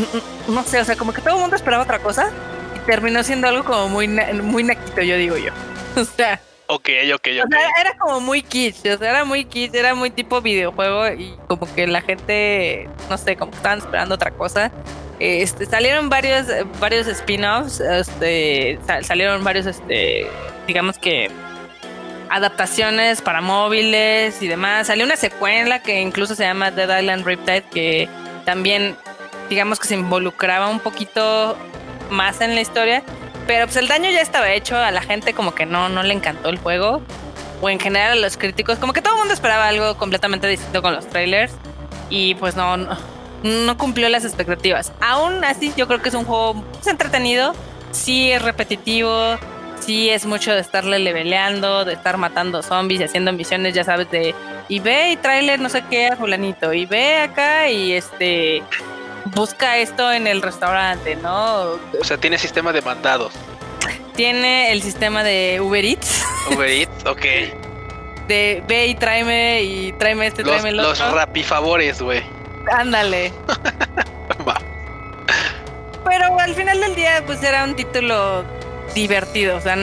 no sé, o sea, como que todo el mundo esperaba otra cosa y terminó siendo algo como muy, muy naquito, yo digo yo. [laughs] O sea... Ok, ok, ok. O sea, era como muy kitsch, o sea, era muy kitsch, era muy tipo videojuego y como que la gente, no sé, como que estaban esperando otra cosa. Este, salieron varios, varios spin-offs, este, salieron varios, este, digamos que adaptaciones para móviles y demás. Salió una secuela que incluso se llama Dead Island Riptide que también, digamos que se involucraba un poquito más en la historia pero pues el daño ya estaba hecho, a la gente como que no, no le encantó el juego. O en general a los críticos, como que todo el mundo esperaba algo completamente distinto con los trailers. Y pues no, no, cumplió las expectativas. Aún así, yo creo que es un juego pues, entretenido. Sí es repetitivo. Sí es mucho de estarle leveleando, de estar matando zombies y haciendo misiones, ya sabes, de y ve y trailer no sé qué a fulanito. Y ve acá y este busca esto en el restaurante, ¿no? O sea, tiene sistema de mandados. Tiene el sistema de Uber Eats. Uber Eats, [laughs] ok. De ve y tráeme y tráeme este, tráeme el otro. Los rapifavores, güey. Ándale. [laughs] Va. Pero al final del día, pues era un título divertido. O sea,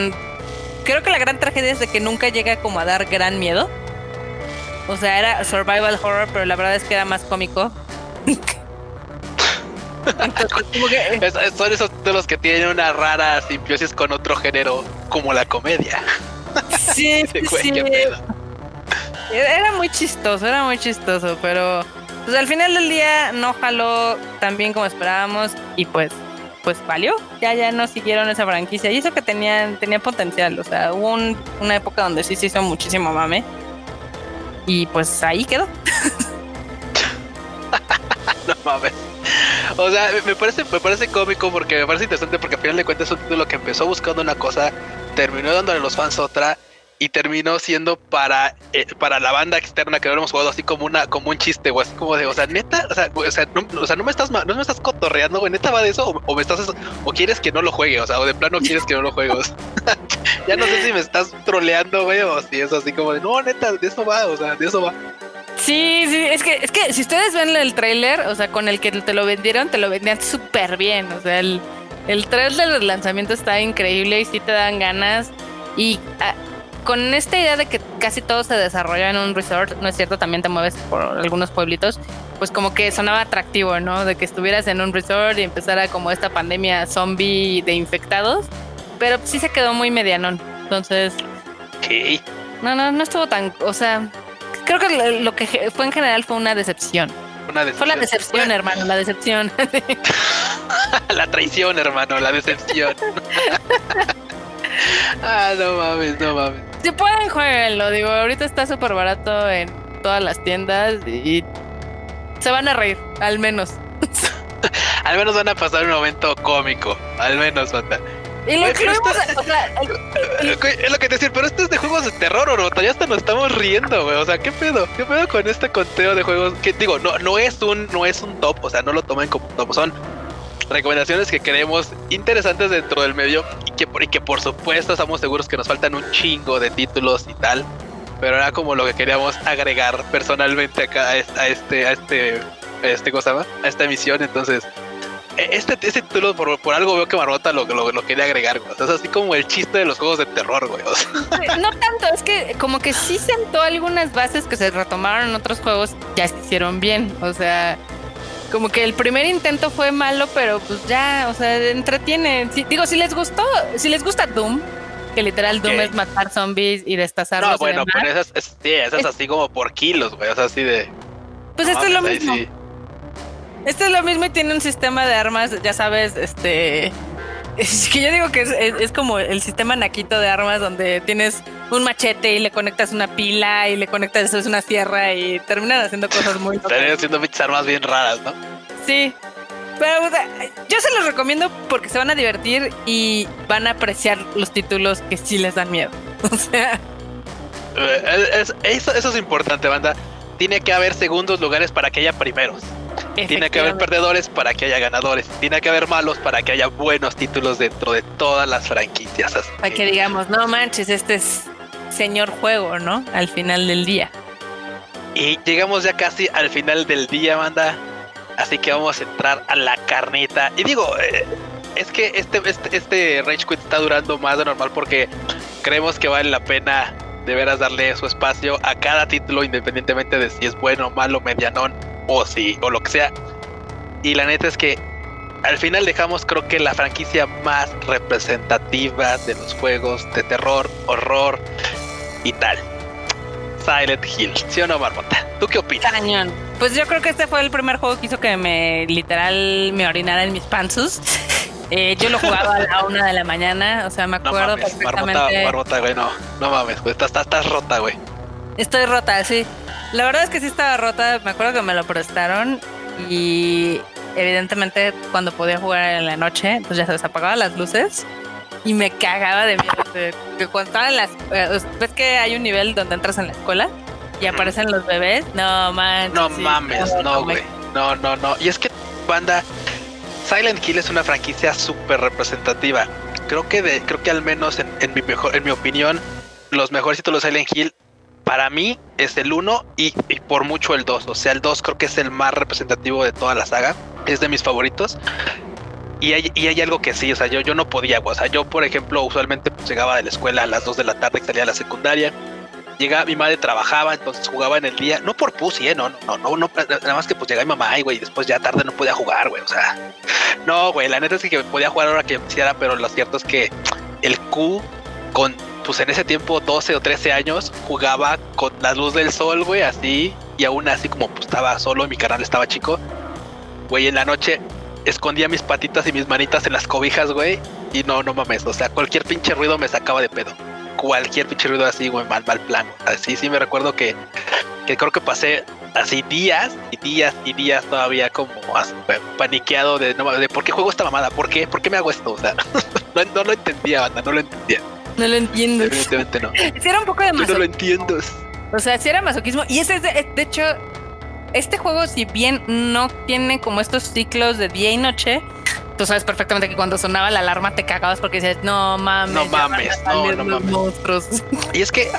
creo que la gran tragedia es de que nunca llega como a dar gran miedo. O sea, era survival horror, pero la verdad es que era más cómico. [laughs] son esos de los que tienen una rara simbiosis con otro género, como la comedia. [laughs] Sí, [laughs] sí, Era muy chistoso, era muy chistoso, pero pues al final del día no jaló tan bien como esperábamos y pues pues valió. Ya ya no siguieron esa franquicia y eso que tenían tenía potencial, o sea, hubo una época donde sí se hizo muchísimo mame. Y pues ahí quedó. [laughs] no mames. O sea, me parece, me parece cómico porque me parece interesante porque al final de cuentas es un título que empezó buscando una cosa, terminó dándole a los fans otra y terminó siendo para, eh, para la banda externa que no hemos jugado así como una como un chiste o así como de o sea neta o sea, no, o sea no me estás no me estás cotorreando güey neta va de eso o, me estás o quieres que no lo juegue o sea o de plano quieres que no lo juegue [laughs] ya no sé si me estás troleando güey o si es así como de no neta de eso va o sea de eso va Sí, sí, es que, es que si ustedes ven el tráiler, o sea, con el que te lo vendieron, te lo vendían súper bien. O sea, el, el trailer del lanzamiento está increíble y sí te dan ganas. Y ah, con esta idea de que casi todo se desarrolla en un resort, no es cierto, también te mueves por algunos pueblitos, pues como que sonaba atractivo, ¿no? De que estuvieras en un resort y empezara como esta pandemia zombie de infectados, pero sí se quedó muy medianón. Entonces, ¿Qué? no, no, no estuvo tan, o sea, creo que lo que fue en general fue una decepción. Una decepción. Fue la decepción, hermano, la decepción. [laughs] la traición, hermano, la decepción. [laughs] ah, no mames, no mames. Si pueden, jueguenlo. Digo, ahorita está súper barato en todas las tiendas y se van a reír, al menos. [laughs] al menos van a pasar un momento cómico. Al menos, banda. Y lo que o sea, [laughs] Es lo que te decía, pero esto es de juegos de terror, o Ya hasta nos estamos riendo, güey. O sea, ¿qué pedo? ¿Qué pedo con este conteo de juegos? Que digo, no, no es un, no es un top, o sea, no lo tomen como top. Son recomendaciones que creemos interesantes dentro del medio y que, y que por supuesto estamos seguros que nos faltan un chingo de títulos y tal. Pero era como lo que queríamos agregar personalmente acá a este, a este, a este, cosa, a esta emisión. Entonces, e, este, este título por, por, algo veo que Marmota lo, lo, lo quería agregar, güey. es así como el chiste de los juegos de terror, güey. No tanto, es que como que sí sentó algunas bases que se retomaron en otros juegos, ya se hicieron bien. O sea, como que el primer intento fue malo, pero pues ya, o sea, entretiene. digo, si les gustó, si les gusta Doom, que literal Doom es matar zombies y destazarlos. No, bueno, pero esas, es, sí, esas es, así como por kilos, güey, o sea, así de... Pues esto es lo mismo. Esto es lo mismo y tiene un sistema de armas, ya sabes, este... Es que yo digo que es, como el sistema naquito de armas donde tienes un machete y le conectas una pila y le conectas es una sierra y terminan haciendo cosas muy... Terminan haciendo muchas armas bien raras, ¿no? Sí. Pero yo se los recomiendo porque se van a divertir y van a apreciar los títulos que sí les dan miedo. [laughs] O sea... Eh, eso, eso es importante, banda. Tiene que haber segundos lugares para que haya primeros. [laughs] Tiene que haber perdedores para que haya ganadores. Tiene que haber malos para que haya buenos títulos dentro de todas las franquicias. Para que digamos, no manches, este es señor juego, ¿no? Al final del día. Y llegamos ya casi al final del día, manda. Así que vamos a entrar a la carnita. Y digo, eh, es que este, este, este Rage Quit está durando más de normal porque creemos que vale la pena de veras darle su espacio a cada título, independientemente de si es bueno, malo, medianón o si, o lo que sea. Y la neta es que al final dejamos creo que la franquicia más representativa de los juegos de terror, horror y tal. Silent Hill, ¿sí o no, Marmota? ¿Tú qué opinas? Cañón. Pues yo creo que este fue el primer juego que hizo que me literal me orinara en mis panzus. [laughs] Eh, yo lo jugaba a la una de la mañana, o sea, me acuerdo perfectamente. Marmota, Marmota, güey, no, no mames, güey, estás, estás rota, güey. Estoy rota, sí. La verdad es que sí estaba rota. Me acuerdo que me lo prestaron y evidentemente cuando podía jugar en la noche, pues ya se apagaban las luces y me cagaba de miedo. que cuando estaban en las. Eh, ¿Ves que hay un nivel donde entras en la escuela y aparecen los bebés? No manches. No mames, no, güey. No, no, no. Y es que, banda, Silent Hill es una franquicia súper representativa. Creo que, de, creo que al menos en, en, mi mejor, en mi opinión, los mejores títulos de Silent Hill para mí es el 1 y, por mucho el 2. O sea, el 2 creo que es el más representativo de toda la saga. Es de mis favoritos. Y hay, y hay algo que sí, o sea, yo, yo no podía, o sea, yo por ejemplo usualmente pues, llegaba de la escuela a las 2 de la tarde salía a la secundaria. Llegaba, mi madre trabajaba, entonces jugaba en el día, no por pussy, ¿eh? no, no, no, no, nada más que pues llegaba mi mamá y güey, después ya tarde no podía jugar, güey, o sea, no, güey, la neta es que podía jugar ahora que quisiera, pero lo cierto es que el Q con pues en ese tiempo 12 o 13 años jugaba con la luz del sol, güey, así y aún así como pues, estaba solo, mi canal estaba chico, güey, en la noche escondía mis patitas y mis manitas en las cobijas, güey, y no, no mames, o sea, cualquier pinche ruido me sacaba de pedo. Cualquier pinche ruido así, güey, mal, mal plan. Así sí me recuerdo que, que creo que pasé así días y días y días todavía como paniqueado de, no, de por qué juego esta mamada, por qué, por qué me hago esto, o sea, [laughs] no, lo entendía, banda, no lo entendía. No lo entiendo. Evidentemente no. era un poco de masoquismo. no lo entiendo. O sea, sí era masoquismo. Y ese es, de, de hecho, este juego, si bien no tiene como estos ciclos de día y noche, tú sabes perfectamente que cuando sonaba la alarma te cagabas porque dices, no mames, no mames, no, no mames. Monstruos. Y es que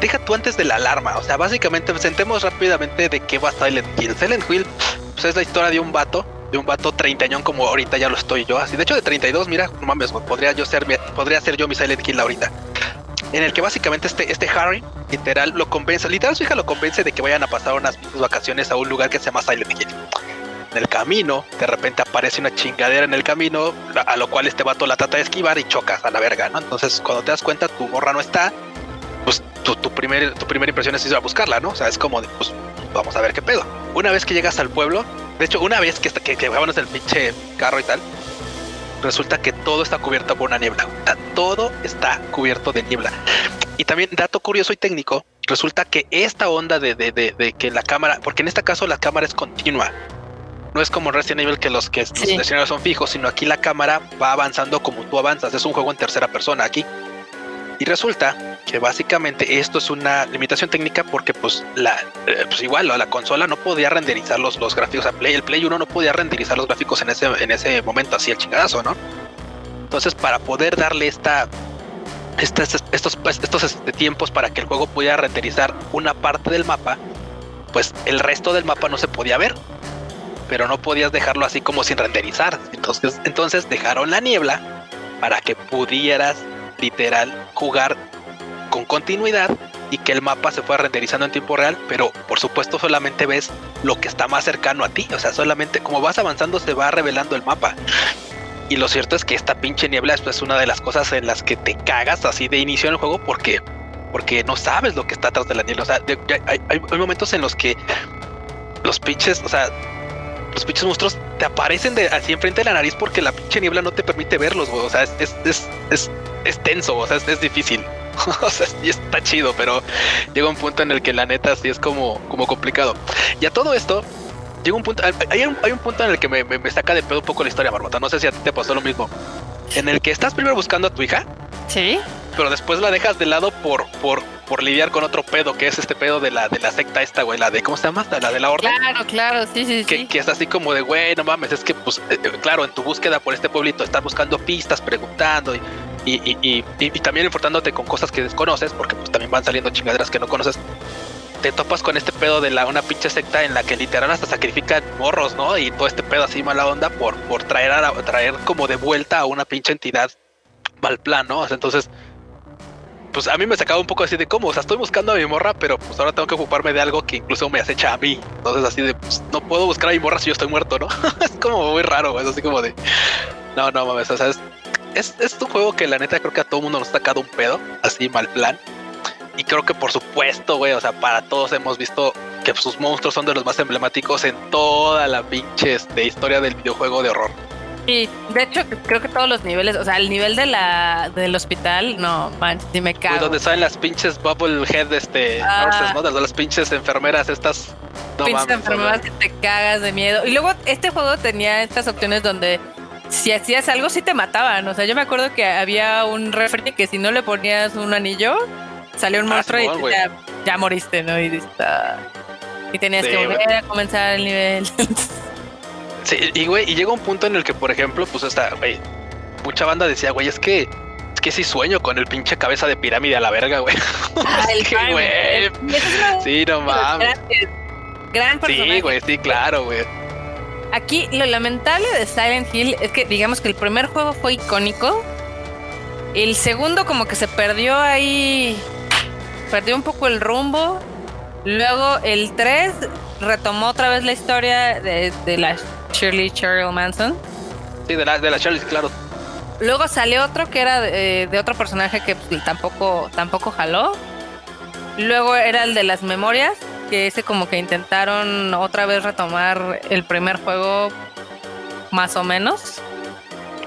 deja tú antes de la alarma, o sea, básicamente presentemos rápidamente de qué va Silent Hill. Silent Hill pues, es la historia de un vato, de un vato treintañón como ahorita ya lo estoy yo, así de hecho de 32, mira, no mames, podría yo ser podría ser yo mi Silent Hill ahorita en el que básicamente este, este Harry, literal, lo convence, literal su hija lo convence de que vayan a pasar unas vacaciones a un lugar que se llama Silent Hill. En el camino, de repente aparece una chingadera en el camino, a lo cual este vato la trata de esquivar y chocas a la verga, ¿no? Entonces, cuando te das cuenta, tu morra no está, pues tu, tu, primer, tu primera impresión es ir a buscarla, ¿no? O sea, es como de, pues vamos a ver qué pedo. Una vez que llegas al pueblo, de hecho, una vez que, que, que vámonos el pinche carro y tal, resulta que todo está cubierto por una niebla. Todo está cubierto de niebla. Y también, dato curioso y técnico, resulta que esta onda de, de, de, que la cámara, porque en este caso la cámara es continua, no es como Resident Evil que los que los escenarios son fijos, sino aquí la cámara va avanzando como tú avanzas. Es un juego en tercera persona aquí. Y resulta que básicamente esto es una limitación técnica porque pues la eh, pues igual la consola no podía renderizar los, los gráficos, Play, el Play 1 no podía renderizar los gráficos en ese, en ese momento así el chingadazo, ¿no? Entonces para poder darle esta, estos, estos, estos este, tiempos para que el juego pudiera renderizar una parte del mapa, pues el resto del mapa no se podía ver, pero no podías dejarlo así como sin renderizar. Entonces, entonces dejaron la niebla para que pudieras literal jugar con continuidad y que el mapa se fuera renderizando en tiempo real, pero por supuesto solamente ves lo que está más cercano a ti, o sea, solamente como vas avanzando se va revelando el mapa. Y lo cierto es que esta pinche niebla es una de las cosas en las que te cagas así de inicio en el juego porque porque no sabes lo que está atrás de la niebla, o sea, hay, hay momentos en los que los pinches, o sea, los pinches monstruos te aparecen de así enfrente de la nariz porque la pinche niebla no te permite verlos, güey. O sea, es, es, es, es, tenso, o sea, es, difícil. [laughs] o sea, y está chido, pero llega un punto en el que la neta sí es como, como complicado. Y a todo esto, llega un punto, hay un, hay un punto en el que me, me, saca de pedo un poco la historia, Barbota. No sé si a ti te pasó lo mismo. En el que estás primero buscando a tu hija. Sí. Pero después la dejas de lado por, por, por lidiar con otro pedo, que es este pedo de la, de la secta esta, güey, la de, ¿cómo se llama? La de la orden. Claro, claro, sí, sí, que, sí. Que es así como de, güey, no mames, es que, pues, eh, eh, claro, en tu búsqueda por este pueblito, estás buscando pistas, preguntando y, y, y, también informándote con cosas que desconoces, porque pues también van saliendo chingaderas que no conoces. Te topas con este pedo de la, una pinche secta en la que literal hasta sacrifican morros, ¿no? Y todo este pedo así mala onda por, por traer, a, traer como de vuelta a una pinche entidad mal plan, ¿no? Entonces, pues a mí me sacaba un poco así de cómo, o sea, estoy buscando a mi morra, pero pues ahora tengo que ocuparme de algo que incluso me acecha a mí. Entonces así de, pues no puedo buscar a mi morra si yo estoy muerto, ¿no? [laughs] es como muy raro, es así como de, no, no mames, o sea, es, es, un juego que la neta creo que a todo mundo nos ha sacado un pedo, así mal plan. Y creo que por supuesto, güey, o sea, para todos hemos visto que sus monstruos son de los más emblemáticos en toda la pinche este, historia del videojuego de horror. Sí, de hecho creo que todos los niveles, o sea, el nivel de la del hospital, no, man, si me cago. donde salen las pinches bubblehead este ah. ¿no? Las, pinches enfermeras estas. No pinches enfermeras que te cagas de miedo. Y luego este juego tenía estas opciones donde si hacías algo sí te mataban, o sea, yo me acuerdo que había un refri que si no le ponías un anillo, salió un ah, monstruo y ya, moriste, ¿no? Y, ah, y tenías que volver a comenzar el nivel. Sí, y güey, y llega un punto en el que, por ejemplo, pues esta, güey, mucha banda decía, güey, es que es que sí sueño con el pinche cabeza de pirámide a la verga, güey. [laughs] Ah, el que, güey. Sí, no mames. Gran personaje. Sí, güey, sí, claro, güey. Aquí lo lamentable de Silent Hill es que digamos que el primer juego fue icónico. El segundo como que se perdió ahí, perdió un poco el rumbo. Luego el 3 retomó otra vez la historia de, de la Shirley Cheryl Manson. Sí, de la, de la Shirley, claro. Luego salió otro que era de, otro personaje que pues, tampoco, tampoco jaló. Luego era el de las memorias. Que ese como que intentaron otra vez retomar el primer juego más o menos.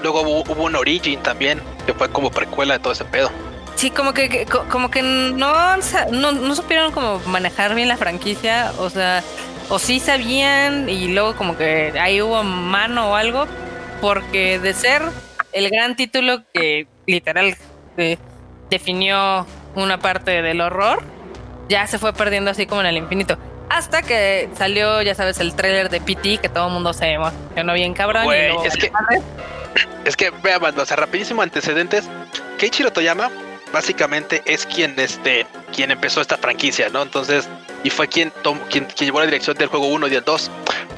Luego hubo, un Origin también, que fue como precuela de todo ese pedo. Sí, como que, como que no, no, supieron como manejar bien la franquicia, o sea, o sí sabían y luego como que ahí hubo mano o algo, porque de ser el gran título que literal eh, definió una parte del horror, ya se fue perdiendo así como en el infinito. Hasta que salió, ya sabes, el tráiler de PT, que todo el mundo se emocionó bien cabrón. es que, [laughs] es que, vea, o sea, rapidísimo antecedentes. Keiichiro Toyama básicamente es quien, este, quien empezó esta franquicia, ¿no? Entonces, y fue quien, quien, llevó la dirección del juego 1 y el 2.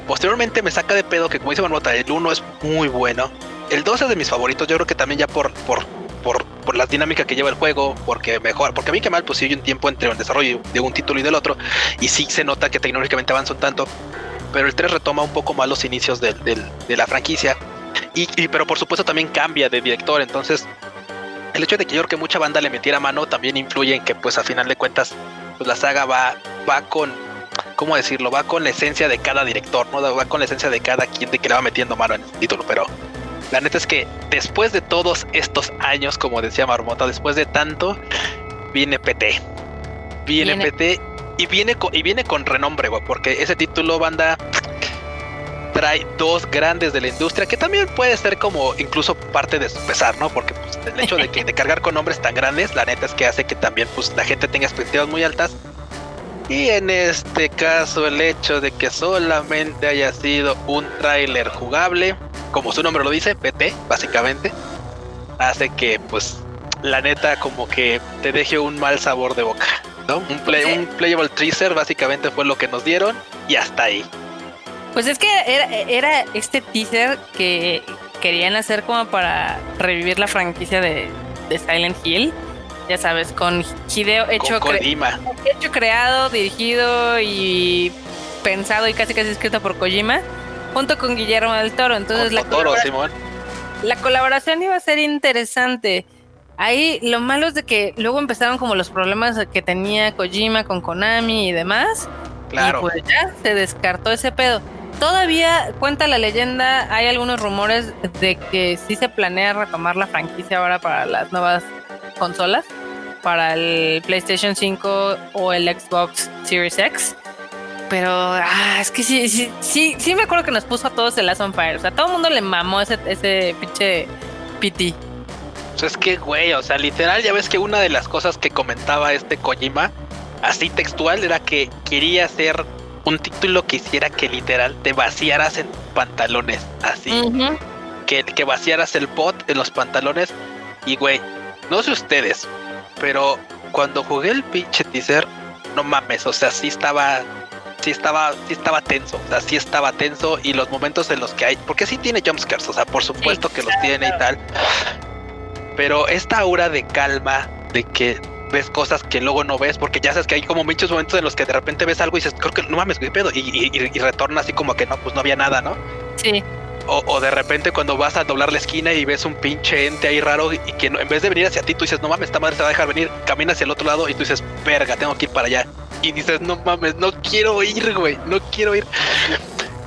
Posteriormente me saca de pedo que, como dice Marmota, el 1 es muy bueno. El 2 es de mis favoritos, yo creo que también ya por, por, por, por la dinámica que lleva el juego, porque mejor, porque a mí que mal, pues hay un tiempo entre el desarrollo de un título y del otro, y sí se nota que tecnológicamente avanzan tanto, pero el 3 retoma un poco más los inicios de la franquicia, y, y, pero por supuesto también cambia de director, entonces el hecho de que yo creo que mucha banda le metiera mano también influye en que pues a final de cuentas pues la saga va, va con, ¿cómo decirlo? Va con la esencia de cada director, ¿no? Va con la esencia de cada quien de que le va metiendo mano en el título, pero la neta es que después de todos estos años, como decía Marmota, después de tanto, viene PT. Viene, PT y viene, con, y viene con renombre, güey, porque ese título, banda, trae dos grandes de la industria, que también puede ser como incluso parte de su pesar, ¿no? Porque pues, el hecho de, que, de cargar con nombres tan grandes, la neta es que hace que también pues, la gente tenga expectativas muy altas. Y en este caso, el hecho de que solamente haya sido un tráiler jugable, como su nombre lo dice, PT, básicamente, hace que, pues, la neta, como que te deje un mal sabor de boca. ¿no? Un, play, un playable teaser básicamente fue lo que nos dieron y hasta ahí. Pues es que era, este teaser que querían hacer como para revivir la franquicia de, Silent Hill. Ya sabes, con Hideo hecho, hecho creado, dirigido y pensado y casi casi escrito por Kojima, junto con Guillermo del Toro. Entonces la, la colaboración iba a ser interesante. Ahí lo malo es de que luego empezaron como los problemas que tenía Kojima con Konami y demás. Claro. Y pues ya se descartó ese pedo. Todavía cuenta la leyenda, hay algunos rumores de que sí se planea retomar la franquicia ahora para las nuevas consolas, para el PlayStation 5 o el Xbox Series X. Pero ah, es que sí, sí, sí, sí me acuerdo que nos puso a todos el Last on Fire. O sea, todo el mundo le mamó ese, ese pinche PT. Pues es que, güey, o sea, literal, ya ves que una de las cosas que comentaba este Kojima, así textual, era que quería hacer un título que hiciera que literal te vaciaras en pantalones, así. que, que vaciaras el pot en los pantalones. Y güey, no sé ustedes, pero cuando jugué el pinche teaser, no mames, o sea, sí estaba sí estaba, sí estaba tenso, o sea, sí estaba tenso y los momentos en los que hay, porque sí tiene jumpscares, o sea, por supuesto que los tiene y tal, pero esta aura de calma, de que ves cosas que luego no ves, porque ya sabes que hay como muchos momentos en los que de repente ves algo y dices, creo que no mames, qué pedo, y, y, retorna así como que no, pues no había nada, ¿no? Sí. O, de repente cuando vas a doblar la esquina y ves un pinche ente ahí raro y que en vez de venir hacia ti, tú dices, no mames, esta madre se va a dejar venir, camina hacia el otro lado y tú dices, verga, tengo que ir para allá. Y dices, no mames, no quiero ir, güey, no quiero ir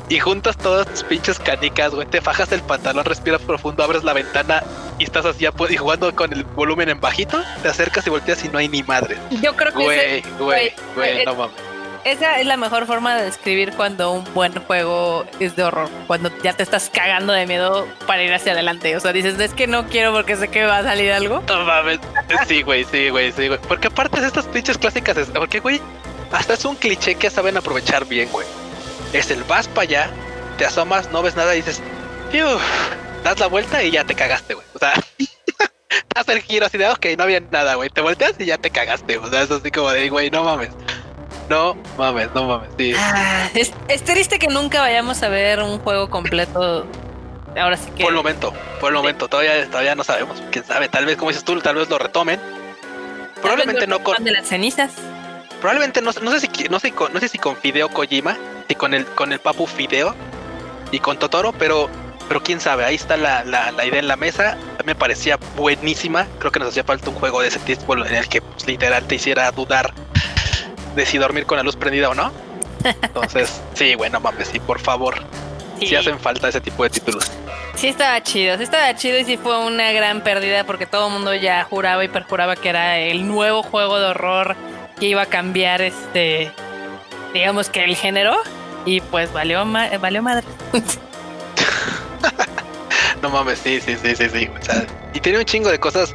y juntas todas tus pinches canicas, güey. Te fajas el pantalón, respiras profundo, abres la ventana y estás así y jugando con el volumen en bajito. Te acercas y volteas y no hay ni madre. Yo creo que. Güey, güey, güey, no mames. Esa es la mejor forma de describir cuando un buen juego es de horror. Cuando ya te estás cagando de miedo para ir hacia adelante. O sea, dices, es que no quiero porque sé que va a salir algo. No mames. Sí, güey, sí, güey, sí, güey. Porque aparte de estas pinches clásicas, porque, güey, hasta es un cliché que saben aprovechar bien, güey es el vas para allá, te asomas, no ves nada y dices, das la vuelta y ya te cagaste, güey. O sea, [laughs] das el giro así de, ok, no había nada, güey. Te volteas y ya te cagaste. O sea, es así como de, güey, no mames. No mames, no mames. Sí. Ah, es, triste que nunca vayamos a ver un juego completo. Ahora sí que. Por el momento, por el momento. Todavía, todavía no sabemos. Quién sabe. Tal vez, como dices tú, tal vez lo retomen. Probablemente no con. De las cenizas. Probablemente no, no sé si no sé, no sé si con Fideo Kojima y con el con el Papu Fideo y con Totoro, pero pero quién sabe, ahí está la, la, idea en la mesa. Me parecía buenísima. Creo que nos hacía falta un juego de ese tipo en el que pues, literal te hiciera dudar de si dormir con la luz prendida o no. Entonces, [laughs] sí, bueno, mames, sí, por favor. Sí. hacen falta ese tipo de títulos. Sí estaba chido, sí estaba chido y sí fue una gran pérdida porque todo el mundo ya juraba y perjuraba que era el nuevo juego de horror que iba a cambiar este, digamos que el género y pues valió, valió madre. [laughs] no mames, sí, sí, sí, sí, sí. y tiene un chingo de cosas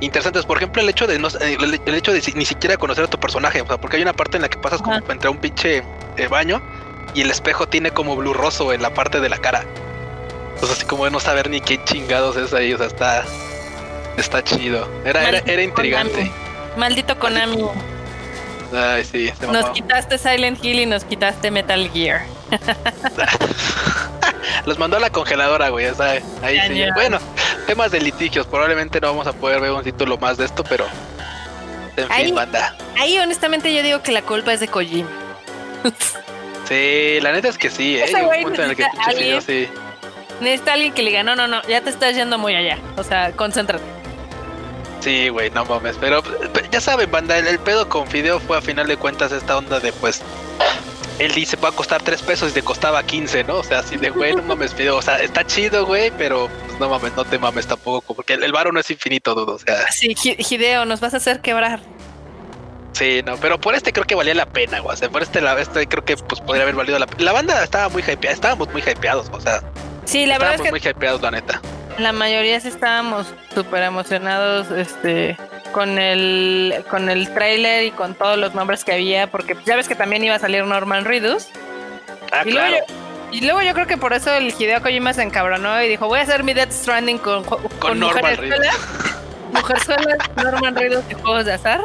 interesantes. Por ejemplo, el hecho de no, eh, el, hecho de ni siquiera conocer a tu personaje. O sea, porque hay una parte en la que pasas como entre un pinche eh, baño y el espejo tiene como blurroso en la parte de la cara. Entonces así como de no saber ni qué chingados es ahí. O sea, está, está chido. Era, era, era, intrigante. Maldito Konami. Ay, sí. Nos quitaste Silent Hill y nos quitaste Metal Gear. [laughs] Los mandó a la congeladora, güey. O sea, ahí sí. Bueno, temas de litigios. Probablemente no vamos a poder ver un título más de esto, pero. En fin, banda. Ahí, honestamente, yo digo que la culpa es de Kojima. [laughs] sí, la neta es que sí, ¿eh? un punto en el que alguien, sí. Necesita alguien que le diga, no, no, no, ya te estás yendo muy allá. O sea, concéntrate. Sí, güey, no mames. Pero, ya saben, banda, el, pedo con Fideo fue a final de cuentas esta onda de pues. Él dice puede costar 3 pesos y te costaba 15, ¿no? O sea, así de güey, no mames, Fideo. O sea, está chido, güey, pero pues, no mames, no te mames tampoco, porque el, el varo no es infinito, dudo. O sea. Sí, Hideo, nos vas a hacer quebrar. Sí, no, pero por este creo que valía la pena, güey. O sea, por este, la, este creo que pues podría haber valido la pena. La banda estaba muy hypeada, estábamos muy hypeados, o sea. Sí, la verdad es que. muy hypeados, la neta. La mayoría sí estábamos súper emocionados este, con el con el tráiler y con todos los nombres que había, porque ya ves que también iba a salir Norman Reedus. Ah, y, claro. luego yo, y luego yo creo que por eso el Hideo Kojima se encabronó y dijo, voy a hacer mi Death Stranding con, con, con Norman Reedus. [laughs] Mujerzuelas, Norman Reedus y juegos de azar.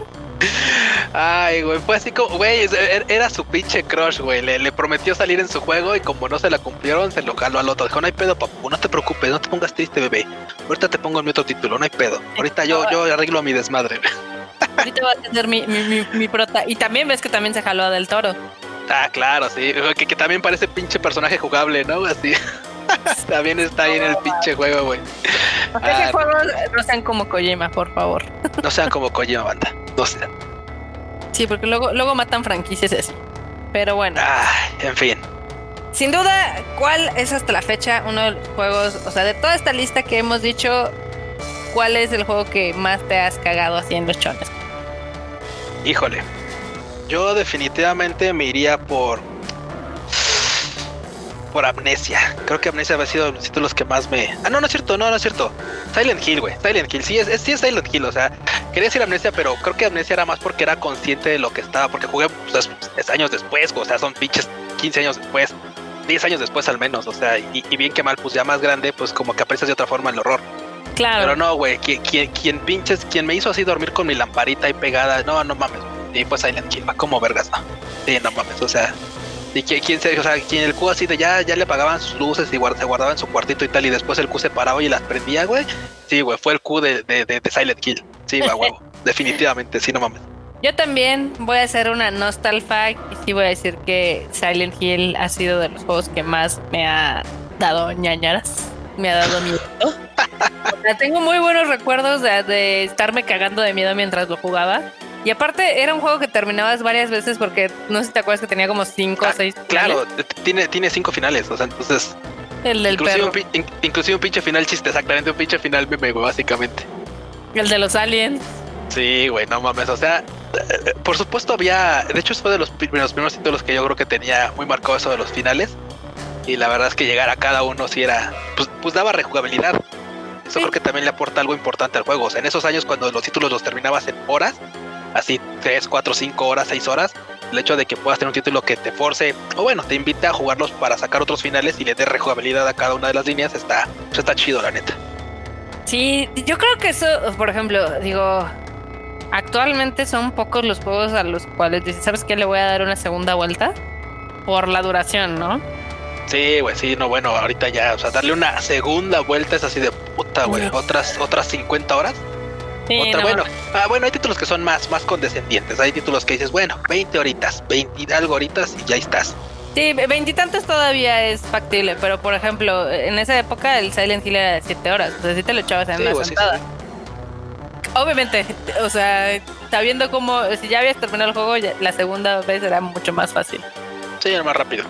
Ay, güey, fue así como, güey, er, era su pinche crush, güey. Le, prometió salir en su juego y como no se la cumplieron, se lo jaló al otro. Dijo, no hay pedo, papu, no te preocupes, no te pongas triste, bebé. Ahorita te pongo en mi otro título, no hay pedo. Ahorita yo, yo arreglo mi desmadre. [laughs] Ahorita va a ser mi, mi, mi, prota. Y también ves que también se jaló a Del Toro. Ah, claro, sí. Que, que también parece pinche personaje jugable, ¿no? Así. [laughs] también está ahí en el pinche juego, güey. Ah, no sean como Kojima, por favor. [laughs] no sean como Kojima, banda. No sean. Sí, porque luego, luego matan franquicias así. Pero bueno. Ah, en fin. Sin duda, ¿cuál es hasta la fecha uno de los juegos, o sea, de toda esta lista que hemos dicho, cuál es el juego que más te has cagado haciendo chones? Híjole, yo definitivamente me iría por por Amnesia. Creo que Amnesia ha sido los títulos que más me. Ah, no, no es cierto, no, no es cierto. Silent Hill, güey. Silent Hill. Sí es, sí es Silent Hill. O sea, quería decir Amnesia, pero creo que Amnesia era más porque era consciente de lo que estaba. Porque jugué pues, años después. O sea, son pinches 15 años después. 10 años después al menos. O sea, y, bien que mal, pues ya más grande, pues como que aprecias de otra forma el horror. Claro. Pero no, güey. Quien, quien, pinches, quien me hizo así dormir con mi lamparita ahí pegada. No, no mames. Y pues Silent Hill, como vergas, no. Sí, no mames. O sea, y quien, se, o sea, quien el Q así de ya, ya le apagaban sus luces y se guardaba en su cuartito y tal, y después el Q se paraba y las prendía, güey. Sí, güey, fue el Q de, de, Silent Kill. Sí, va, huevo. [laughs] Definitivamente, sí, no mames. Yo también voy a hacer una nostalgia y sí voy a decir que Silent Hill ha sido de los juegos que más me ha dado ñañaras. Me ha dado miedo. [laughs] tengo muy buenos recuerdos de, de estarme cagando de miedo mientras lo jugaba. Y aparte era un juego que terminabas varias veces porque no sé si te acuerdas que tenía como cinco o ah, seis. Claro, tiene, tiene cinco finales, o sea, entonces. El del inclusive perro. Un, inclusive un pinche final chiste, exactamente un pinche final meme, güey, básicamente. El de los aliens. Sí, güey, no mames, o sea, eh, por supuesto había, de hecho fue de los, primeros títulos que yo creo que tenía muy marcado eso de los finales. Y la verdad es que llegar a cada uno sí era, pues, pues daba rejugabilidad. Eso creo que también le aporta algo importante al juego. O sea, en esos años cuando los títulos los terminabas en horas, así 3, 4, 5 horas, 6 horas, el hecho de que puedas tener un título que te force, o bueno, te invite a jugarlos para sacar otros finales y le dé rejugabilidad a cada una de las líneas, está, está chido, la neta. Sí, yo creo que eso, por ejemplo, digo, actualmente son pocos los juegos a los cuales dices, ¿sabes qué? Le voy a dar una segunda vuelta por la duración, ¿no? Sí, güey, sí, no, bueno, ahorita ya, o sea, darle una segunda vuelta es así de puta, güey, otras, otras 50 horas bueno, ah, bueno, hay títulos que son más, más condescendientes. Hay títulos que dices, bueno, 20 horitas, 20 algo horitas y ya estás. Sí, veintitantos todavía es factible, pero por ejemplo, en esa época el Silent Hill era de 7 horas, o sea, si te lo echabas en una sentada. obviamente, o sea, sabiendo cómo, si ya habías terminado el juego, la segunda vez era mucho más fácil. Sí, era más rápido.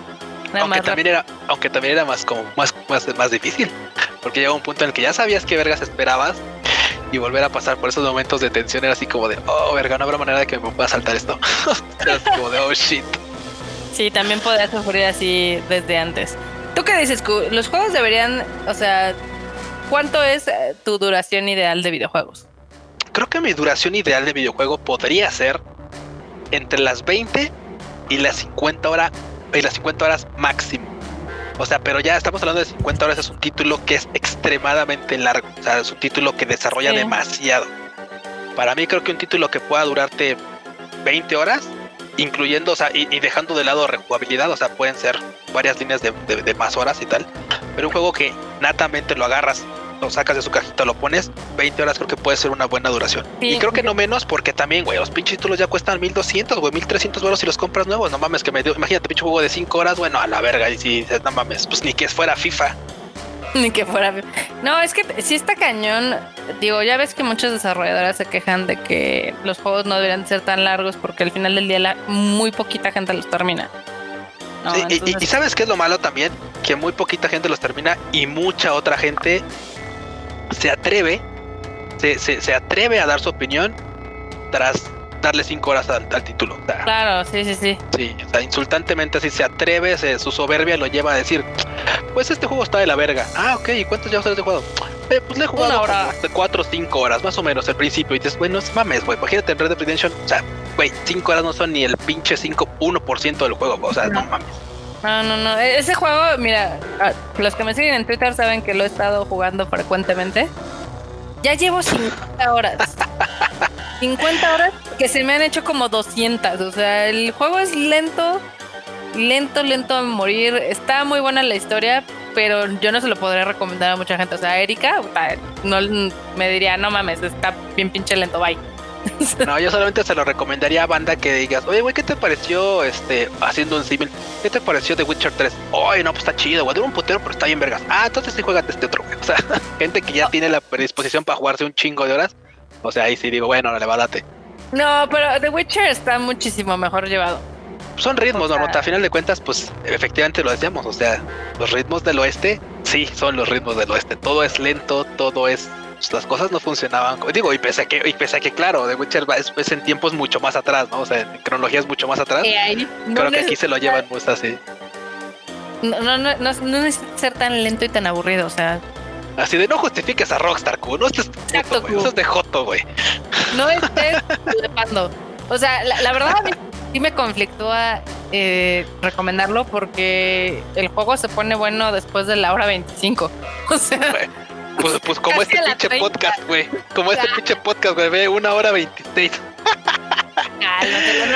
aunque también era, aunque también era más como más, más, más difícil. [laughs] Porque llegó un punto en el que ya sabías qué vergas esperabas y volver a pasar por esos momentos de tensión era así como de, oh, verga, no habrá manera de que me pueda saltar esto. [laughs] era así como de, oh, shit. Sí, también podía sufrir así desde antes. ¿Tú qué dices, Los juegos deberían, o sea, ¿cuánto es eh, tu duración ideal de videojuegos? Creo que mi duración ideal de videojuego podría ser entre las 20 y las 50 horas y las 50 horas máximo. O sea, pero ya estamos hablando de 50 horas, es un título que es extremadamente largo. O sea, es un título que desarrolla demasiado. Para mí creo que un título que pueda durarte 20 horas, incluyendo, o sea, y, dejando de lado rejugabilidad, o sea, pueden ser varias líneas de, de más horas y tal. Pero un juego que natamente lo agarras lo sacas de su cajita, lo pones, 20 horas creo que puede ser una buena duración. Y creo que no menos porque también, güey, los pinches títulos ya cuestan 1200, güey, 1300 euros si los compras nuevos. No mames, que me dio, imagínate, pinche juego de 5 horas, bueno, a la verga. Y si no mames, pues ni que fuera FIFA. [laughs] Ni que fuera. No, es que si está cañón. Digo, ya ves que muchas desarrolladoras se quejan de que los juegos no deberían ser tan largos porque al final del día la, muy poquita gente los termina. sí, y, y, sabes qué es lo malo también, que muy poquita gente los termina y mucha otra gente se atreve, se, se, atreve a dar su opinión tras darle cinco horas al, título. claro, sí, sí, sí. Sí, o sea, insultantemente así se atreve, su soberbia lo lleva a decir, pues este juego está de la verga. Ah, ok, ¿y cuántos ya ustedes de juego? Eh, pues le he jugado hasta cuatro o cinco horas, más o menos, al principio. Y dices, bueno, es mames, güey, imagínate en Red Dead Redemption, o sea, güey, cinco horas no son ni el pinche 5, 1% del juego, o sea, no mames. No, no, no. E-, ese juego, mira, los que me siguen en Twitter saben que lo he estado jugando frecuentemente. Ya llevo 50 horas. [laughs] 50 horas que se me han hecho como 200. O sea, el juego es lento, lento, lento a morir. Está muy buena la historia, pero yo no se lo podría recomendar a mucha gente. O sea, Erika no, me diría, no mames, está bien pinche lento, bye. [laughs] No, yo solamente se lo recomendaría a banda que digas, oye, güey, ¿qué te pareció este haciendo un símil? ¿Qué te pareció The Witcher 3? Oye, no, pues está chido, güey, dura un putero, pero está bien vergas. Ah, entonces sí juega este otro, güey. O sea, [laughs] gente que ya tiene la predisposición para jugarse un chingo de horas. O sea, ahí sí digo, bueno, le va date. No, pero The Witcher está muchísimo mejor llevado. Son ritmos, ¿no? A final de cuentas, pues efectivamente lo decíamos. O sea, los ritmos del oeste, sí, son los ritmos del oeste. Todo es lento, todo es pues, las cosas no funcionaban. Digo, y pese a que, y pese a que claro, The Witcher es, en tiempos mucho más atrás, ¿no? O sea, en cronologías mucho más atrás. creo que aquí se lo llevan muy así. No, no, no, no, necesita ser tan lento y tan aburrido, o sea. Así de no justifiques a Rockstar, Q. No estés Exacto, Eso es de Joto, güey. No estés pando. O sea, la, verdad a mí sí me conflictúa eh, recomendarlo porque el juego se pone bueno después de la hora 25. O sea. Pues, pues como este pinche podcast, güey. Como este pinche podcast, güey. Ve una hora veintiséis.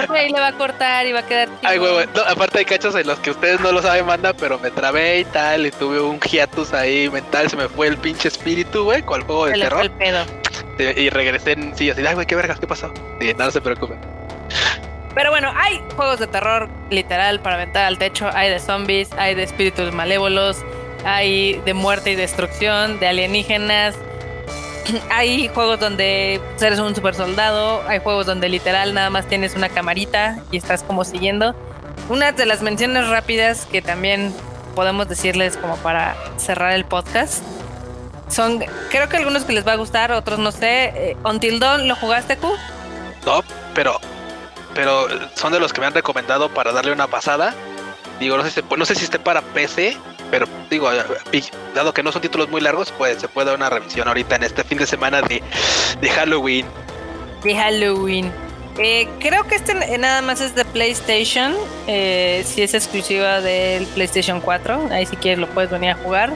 no ahí le va a cortar y va a quedar. Ay, güey, güey. No, aparte hay cachos en los que ustedes no lo saben, manda, pero me trabé y tal. Y tuve un hiatus ahí mental. Se me fue el pinche espíritu, güey, con el juego de terror. Y regresé en sí, así, ay, güey, qué vergas, qué pasó. Sí, nada se preocupe. Pero bueno, hay juegos de terror literal para aventar al techo. Hay de zombies, hay de espíritus malévolos hay de muerte y destrucción, de alienígenas. [clears throat] Hay juegos donde eres un super soldado, hay juegos donde literal nada más tienes una camarita y estás como siguiendo. Una de las menciones rápidas que también podemos decirles como para cerrar el podcast son, creo que algunos que les va a gustar, otros no sé. Eh, Until Dawn, ¿lo jugaste, Q? No, pero, pero son de los que me han recomendado para darle una pasada. Digo, no sé, no sé si esté para PC pero digo, dado que no son títulos muy largos, pues se puede dar una revisión ahorita en este fin de semana de, de Halloween. De Halloween. Eh, creo que este nada más es de PlayStation. Eh, si es exclusiva del PlayStation 4. Ahí si quieres lo puedes venir a jugar.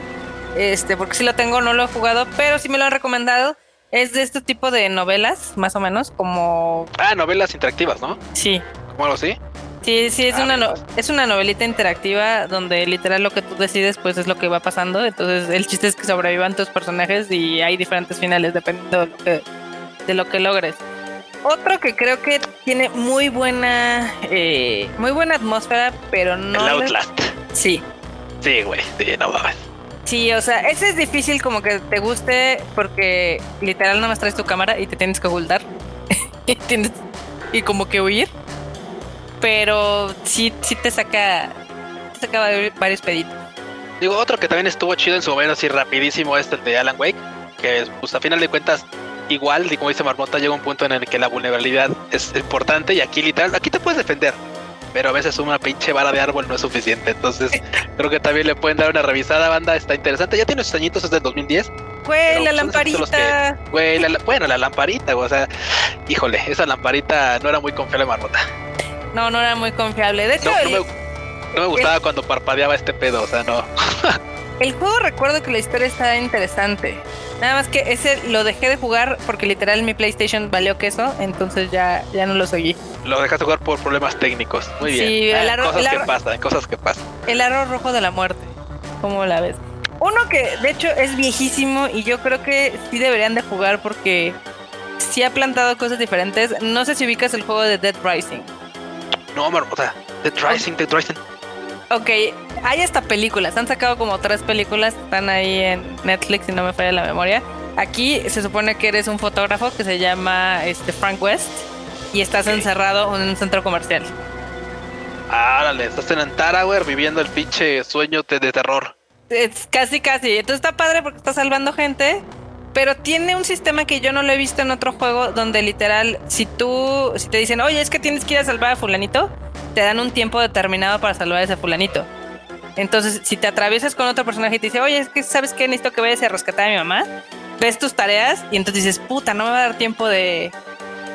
Este, porque si lo tengo, no lo he jugado, pero sí me lo han recomendado. Es de este tipo de novelas, más o menos, como. Ah, novelas interactivas, ¿no? Sí. ¿Cómo algo así? Sí, sí, es, ah, una es una novelita interactiva donde literal lo que tú decides pues es lo que va pasando. Entonces el chiste es que sobrevivan tus personajes y hay diferentes finales dependiendo de lo que, de lo que logres. Otro que creo que tiene muy buena eh, muy buena atmósfera, pero no... El Outlast. Sí. Sí, güey, sí, no mames. Sí, o sea, ese es difícil como que te guste porque literal no más traes tu cámara y te tienes que ocultar. [laughs] y como que huir. Pero sí, sí te saca, te saca varios peditos. Digo, otro que también estuvo chido en su momento, así rapidísimo, es el de Alan Wake, que pues a final de cuentas, igual, como dice Marmota, llega un punto en el que la vulnerabilidad es importante y aquí literal, aquí te puedes defender, pero a veces una pinche vara de árbol no es suficiente. Entonces, [laughs] creo que también le pueden dar una revisada, banda. Está interesante. Ya tiene sus añitos desde el 2010. Güey, la lamparita. Güey, bueno, la lamparita, o sea, híjole, esa lamparita no era muy confiable, Marmota. No, no era muy confiable. De hecho, no, me, gustaba cuando parpadeaba este pedo, o sea, no. [laughs] el juego recuerdo que la historia está interesante. Nada más que ese lo dejé de jugar porque literal mi PlayStation valió queso, entonces ya, ya no lo seguí. Lo dejaste jugar por problemas técnicos. Muy bien. Sí, el ah, cosas que pasan, cosas que pasan. El aro rojo de la muerte. ¿Cómo la ves? Uno que de hecho es viejísimo y yo creo que sí deberían de jugar porque sí ha plantado cosas diferentes. No sé si ubicas el juego de Dead Rising. No, o sea, Dead Rising, Dead Rising. Ok, hay hasta películas. Han sacado como tres películas. Están ahí en Netflix, si no me falla la memoria. Aquí se supone que eres un fotógrafo que se llama este, Frank West y estás encerrado en un centro comercial. Árale, estás en Antara, viviendo el pinche sueño de, terror. Es casi, casi. Entonces está padre porque estás salvando gente, pero tiene un sistema que yo no lo he visto en otro juego donde literal, si tú, si te dicen, oye, es que tienes que ir a salvar a fulanito, te dan un tiempo determinado para salvar a ese fulanito. Entonces, si te atraviesas con otro personaje y te dice, oye, es que sabes que necesito que vayas a rescatar a mi mamá, ves tus tareas y entonces dices, puta, no me va a dar tiempo de,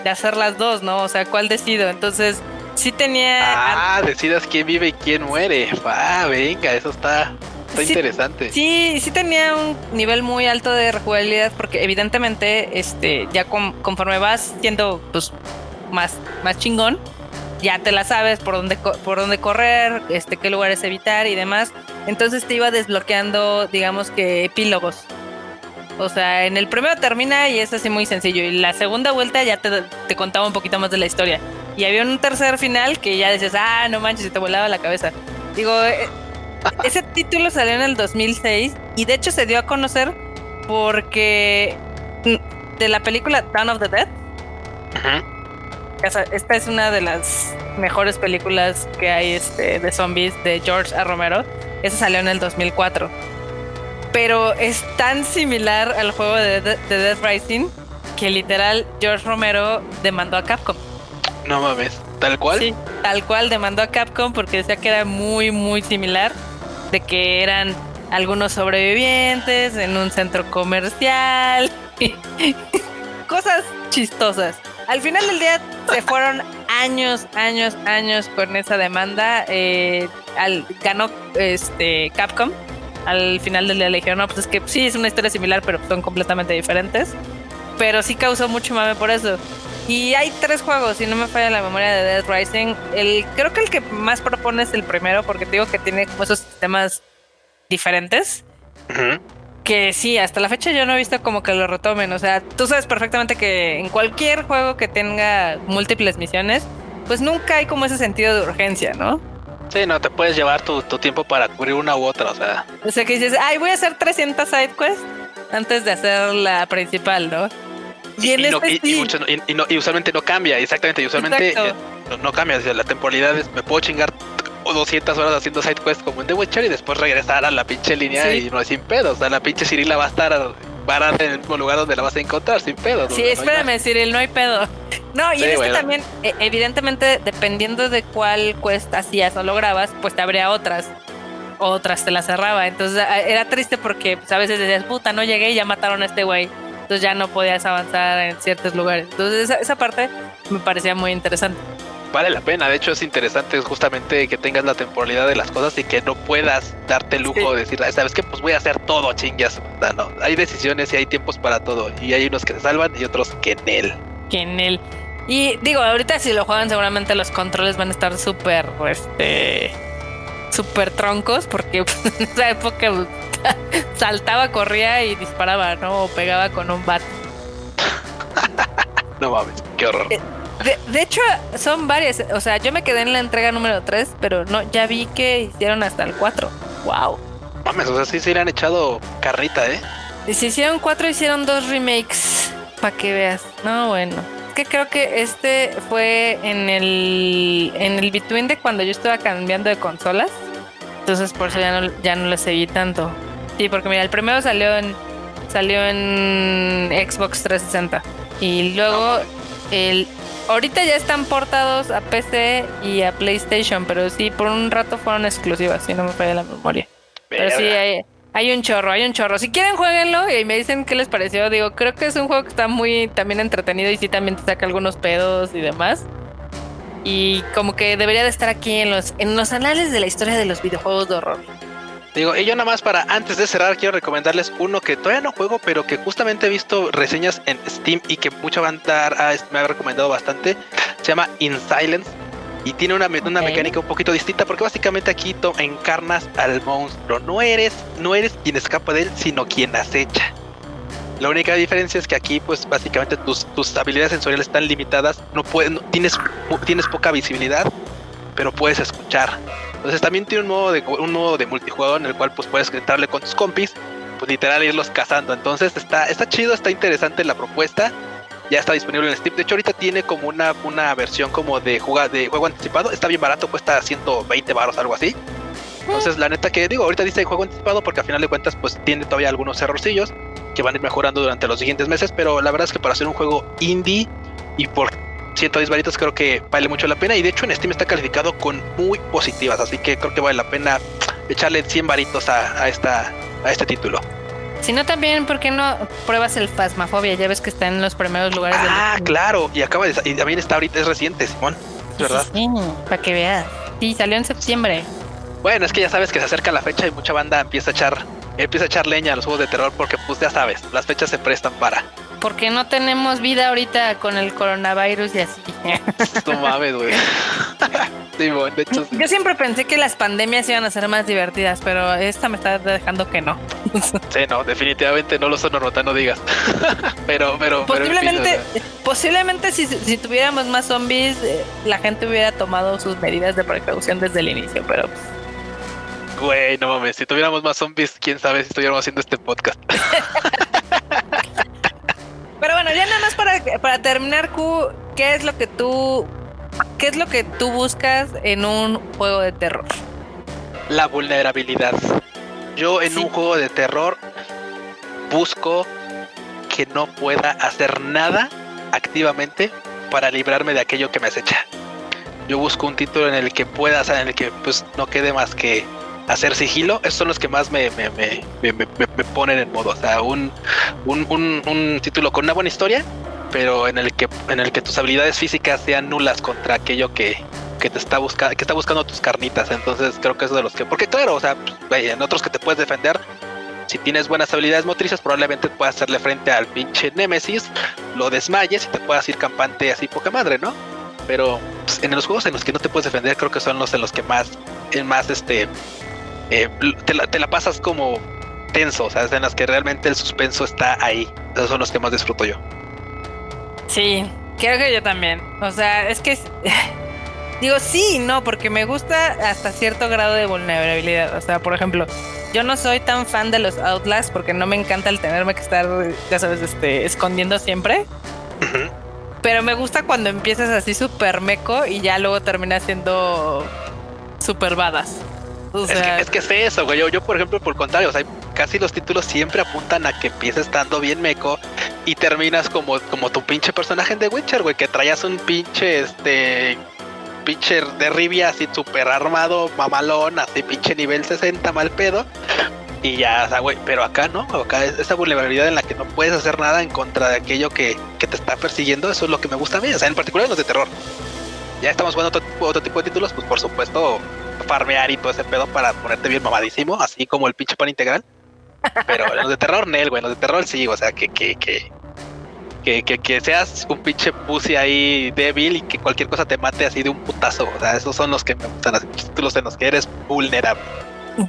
de hacer las dos, ¿no? O sea, ¿cuál decido? Entonces, sí tenía. Ah, decidas quién vive y quién muere. Ah, venga, eso está. Está interesante. Sí, sí tenía un nivel muy alto de rejugabilidad porque evidentemente, este, ya conforme vas siendo pues más, más chingón, ya te la sabes por dónde por dónde correr, este, qué lugares evitar y demás. Entonces te iba desbloqueando, digamos que epílogos. O sea, en el primero termina y es así muy sencillo. Y la segunda vuelta ya te, contaba un poquito más de la historia. Y había un tercer final que ya dices, ah, no manches, se te volaba la cabeza. Digo, eh, ese título salió en el 2006 y de hecho se dio a conocer porque mm, de la película Dawn of the Dead. Esta es una de las mejores películas que hay este, de zombies de George A. Romero. Esa salió en el 2004 pero es tan similar al juego de, Dead Rising que literal George Romero demandó a Capcom. No mames, tal cual. Sí, tal cual demandó a Capcom porque decía que era muy, muy similar, de que eran algunos sobrevivientes en un centro comercial, [laughs] cosas chistosas. Al final del día se fueron años, años, años con esa demanda. Eh, al, ganó este Capcom al final del día le dijeron, no, pues es que sí, es una historia similar, pero son completamente diferentes. Pero sí causó mucho mame por eso. Y hay tres juegos, si no me falla la memoria de Dead Rising. El, creo que el que más propone es el primero, porque te digo que tiene como esos sistemas diferentes. Que sí, hasta la fecha yo no he visto como que lo retomen. O sea, tú sabes perfectamente que en cualquier juego que tenga múltiples misiones, pues nunca hay como ese sentido de urgencia, ¿no? Sí, no, te puedes llevar tu, tiempo para cubrir una u otra, o sea. O sea, que dices, ay, voy a hacer 300 side quests antes de hacer la principal, ¿no? Y, y, no, y, usualmente no cambia, exactamente, y usualmente eh, no, cambia, o la temporalidad es, me puedo chingar 200 horas haciendo side quests como en The Witcher y después regresar a la pinche línea y no es sin pedo, o sea, la pinche Cirila va a estar parada en el mismo lugar donde la vas a encontrar sin pedo. Sí, espérame, Cyril, no hay pedo. No, y este también, e, evidentemente, dependiendo de cuál cuesta hacías o lo grabas, pues te abría otras. Otras te las cerraba. Entonces era triste porque pues, a veces decías, puta, no llegué y ya mataron a este güey. Entonces ya no podías avanzar en ciertos lugares. Entonces esa, esa parte me parecía muy interesante vale la pena. De hecho, es interesante justamente que tengas la temporalidad de las cosas y que no puedas darte el lujo de decir, ¿sabes qué? Pues voy a hacer todo, chingas. No, hay decisiones y hay tiempos para todo. Y hay unos que se salvan y otros que en él. Que en él. Y digo, ahorita si lo juegan seguramente los controles van a estar súper, este, súper troncos porque [laughs] en esa época [laughs] saltaba, corría y disparaba, ¿no? O pegaba con un bat. [laughs] no mames, qué horror. Eh, de, hecho, son varias. O sea, yo me quedé en la entrega número 3, pero no, ya vi que hicieron hasta el 4. ¡Wow! Mames, o sea, sí se le han echado carrita, ¿eh? Y si hicieron cuatro, hicieron dos remakes. Para que veas. No, bueno. Es que creo que este fue en el en el between de cuando yo estaba cambiando de consolas. Entonces por eso ya no, ya no lo seguí tanto. Sí, porque mira, el primero salió en salió en Xbox 360 y luego el ahorita ya están portados a PC y a PlayStation, pero sí por un rato fueron exclusivas, si no me falla la memoria. Pero sí hay, hay un chorro, hay un chorro. Si quieren, jueguenlo y me dicen qué les pareció. Digo, creo que es un juego que está muy también entretenido y sí también te saca algunos pedos y demás. Y como que debería de estar aquí en los, en los anales de la historia de los videojuegos de horror. Digo, y yo nada más para antes de cerrar quiero recomendarles uno que todavía no juego, pero que justamente he visto reseñas en Steam y que mucha banda me ha recomendado bastante. Se llama In Silence y tiene una, una mecánica un poquito distinta porque básicamente aquí encarnas al monstruo. No eres, no eres quien escapa de él, sino quien acecha. La única diferencia es que aquí, pues básicamente tus, tus habilidades sensoriales están limitadas. No puedes, tienes, tienes poca visibilidad, pero puedes escuchar. Entonces también tiene un modo de un modo de multijugador en el cual pues puedes entrarle con tus compis, pues literal irlos cazando. Entonces está, está chido, está interesante la propuesta. Ya está disponible en Steam. De hecho, ahorita tiene como una, una versión como de, jugar, de juego anticipado. Está bien barato, cuesta 120 baros, algo así. Entonces, la neta que digo, ahorita dice juego anticipado porque al final de cuentas, pues tiene todavía algunos errorcillos que van a ir mejorando durante los siguientes meses. Pero la verdad es que para hacer un juego indie y por 110 varitos creo que vale mucho la pena y de hecho en Steam está calificado con muy positivas, así que creo que vale la pena echarle 100 varitos a, esta, a este título. Si no, también, ¿por qué no pruebas el Phasmophobia? Ya ves que está en los primeros lugares. Ah, claro, y acaba de y también está ahorita, es reciente, Simón, ¿verdad? Sí, para que veas. Sí, salió en septiembre. Bueno, es que ya sabes que se acerca la fecha y mucha banda empieza a echar, empieza a echar leña a los juegos de terror porque pues ya sabes, las fechas se prestan para porque no tenemos vida ahorita con el coronavirus y así. No mames, güey. [laughs] Yo siempre pensé que las pandemias iban a ser más divertidas, pero esta me está dejando que no. [laughs] Sí, no, definitivamente no lo son, Norota, no digas. [laughs] pero, pero. Posiblemente, posiblemente si, si, tuviéramos más zombies, eh, la gente hubiera tomado sus medidas de precaución desde el inicio, pero. Güey, no mames, si tuviéramos más zombies, quién sabe si estuviéramos haciendo este podcast. [laughs] Pero bueno, ya nada más para, para terminar, Q, ¿qué es lo que tú qué es lo que tú buscas en un juego de terror? La vulnerabilidad. Yo en un juego de terror busco que no pueda hacer nada activamente para librarme de aquello que me acecha. Yo busco un título en el que pueda, en el que pues no quede más que hacer sigilo, esos son los que más me, me, me, me ponen en modo. O sea, un, un, un, título con una buena historia, pero en el que, en el que tus habilidades físicas sean nulas contra aquello que, que te está buscando, que está buscando tus carnitas. Entonces creo que eso de los que, porque claro, o sea, en otros que te puedes defender, si tienes buenas habilidades motrices, probablemente puedas hacerle frente al pinche Nemesis, lo desmayes y te puedas ir campante así poca madre, ¿no? Pero pues, en los juegos en los que no te puedes defender, creo que son los en los que más, en más este eh, te, la, pasas como tenso, o sea, en las que realmente el suspenso está ahí. Esos son los que más disfruto yo. Sí, creo que yo también. O sea, es que [laughs] digo sí no, porque me gusta hasta cierto grado de vulnerabilidad. O sea, por ejemplo, yo no soy tan fan de los Outlast porque no me encanta el tenerme que estar, ya sabes, este, escondiendo siempre. Pero me gusta cuando empiezas así súper meco y ya luego terminas siendo super badas [laughs] es, que, es, eso, güey. Yo, por ejemplo, por el contrario, o sea, casi los títulos siempre apuntan a que empieces estando bien meco y terminas como, como tu pinche personaje The Witcher, güey, que traías un pinche, este, pinche de Rivia así súper armado, mamalón, así pinche nivel 60, mal pedo. Y ya, o sea, güey, pero acá no, acá es esa vulnerabilidad en la que no puedes hacer nada en contra de aquello que, que te está persiguiendo, eso es lo que me gusta a mí, o sea, en particular los de terror. Ya estamos jugando otro, otro tipo de títulos, pues por supuesto, farmear y todo ese pedo para ponerte bien mamadísimo, así como el pinche pan integral. Pero los de terror, Nel, güey, los de terror sí, o sea, que, que, que, que, que, seas un pinche pussy ahí débil y que cualquier cosa te mate así de un putazo. O sea, esos son los que me gustan, así, títulos en los que eres vulnerable.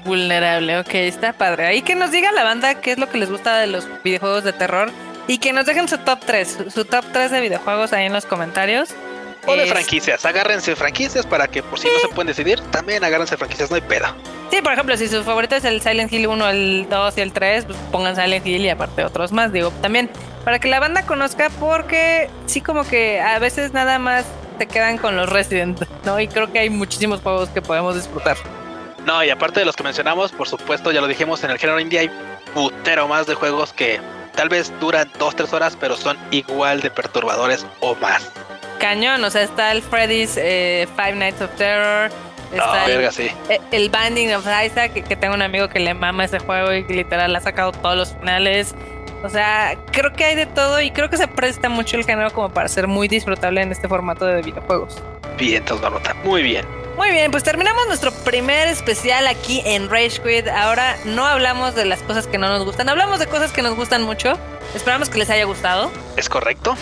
Vulnerable, ok, está padre. Ahí que nos diga la banda qué es lo que les gusta de los videojuegos de terror y que nos dejen su top 3, su top 3 de videojuegos ahí en los comentarios. O de franquicias, agárrense franquicias para que por si no se pueden decidir, también agárrense franquicias, no hay pedo. Sí, por ejemplo, si su favorito es el Silent Hill 1, el 2 y el 3, pues pongan Silent Hill y aparte otros más, digo, también para que la banda conozca porque sí como que a veces nada más te quedan con los Resident, ¿no? Y creo que hay muchísimos juegos que podemos disfrutar. No, y aparte de los que mencionamos, por supuesto, ya lo dijimos en el género indie, hay putero más de juegos que tal vez duran 2-3 horas, pero son igual de perturbadores o más. Cañón, o sea, está el Freddy's eh, Five Nights of Terror, Está verga, sí. Eh, el, Banding of Isaac, que, que, tengo un amigo que le mama ese juego y que literal ha sacado todos los finales. O sea, creo que hay de todo y creo que se presta mucho el género como para ser muy disfrutable en este formato de videojuegos. Bien, entonces nota. Muy bien. Muy bien, pues terminamos nuestro primer especial aquí en Rage Quit. Ahora no hablamos de las cosas que no nos gustan, hablamos de cosas que nos gustan mucho. Esperamos que les haya gustado. Es correcto.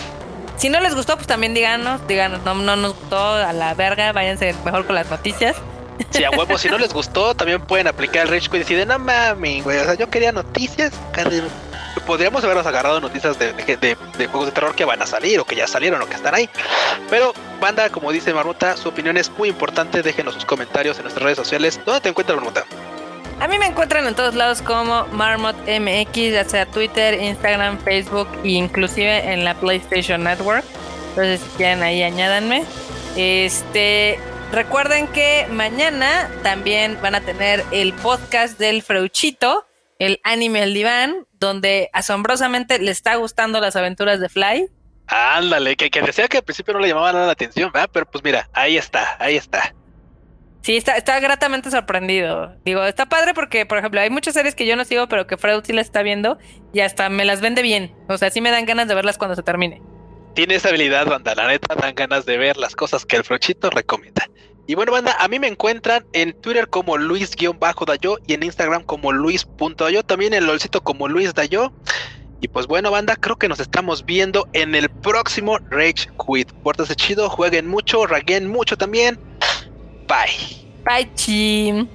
Si no les gustó, pues también díganos, díganos, no, no nos gustó a la verga, váyanse mejor con las noticias. Si a huevo, si no les gustó, también pueden aplicar el Rage Quit y decir, no mami, güey, o sea, yo quería noticias, podríamos habernos agarrado noticias de, juegos de terror que van a salir o que ya salieron o que están ahí. Pero, banda, como dice Marmota, su opinión es muy importante. Déjenos sus comentarios en nuestras redes sociales. ¿Dónde te encuentras, Marmota? A mí me encuentran en todos lados como Marmot MX, ya sea Twitter, Instagram, Facebook e inclusive en la PlayStation Network. Entonces, si quieren ahí, añádanme. Este, recuerden que mañana también van a tener el podcast del Freuchito, el anime El Diván, donde asombrosamente le está gustando las aventuras de Fly. Ándale, que, que decía que al principio no le llamaba nada la atención, ¿verdad? Pero pues mira, ahí está, ahí está. Sí, está, está gratamente sorprendido. Digo, está padre porque, por ejemplo, hay muchas series que yo no sigo, pero que Freud sí las está viendo y hasta me las vende bien. O sea, sí me dan ganas de verlas cuando se termine. Tiene esa habilidad, banda. La neta, dan ganas de ver las cosas que el Frochito recomienda. Y bueno, banda, a mí me encuentran en Twitter como Luis-Dayo y en Instagram como Luis.dayo. También en LOLcito como Luis Dayo. Y pues bueno, banda, creo que nos estamos viendo en el próximo Rage Quit. Pórtense chido, jueguen mucho, raguen mucho también. Bye. Bye, Chim.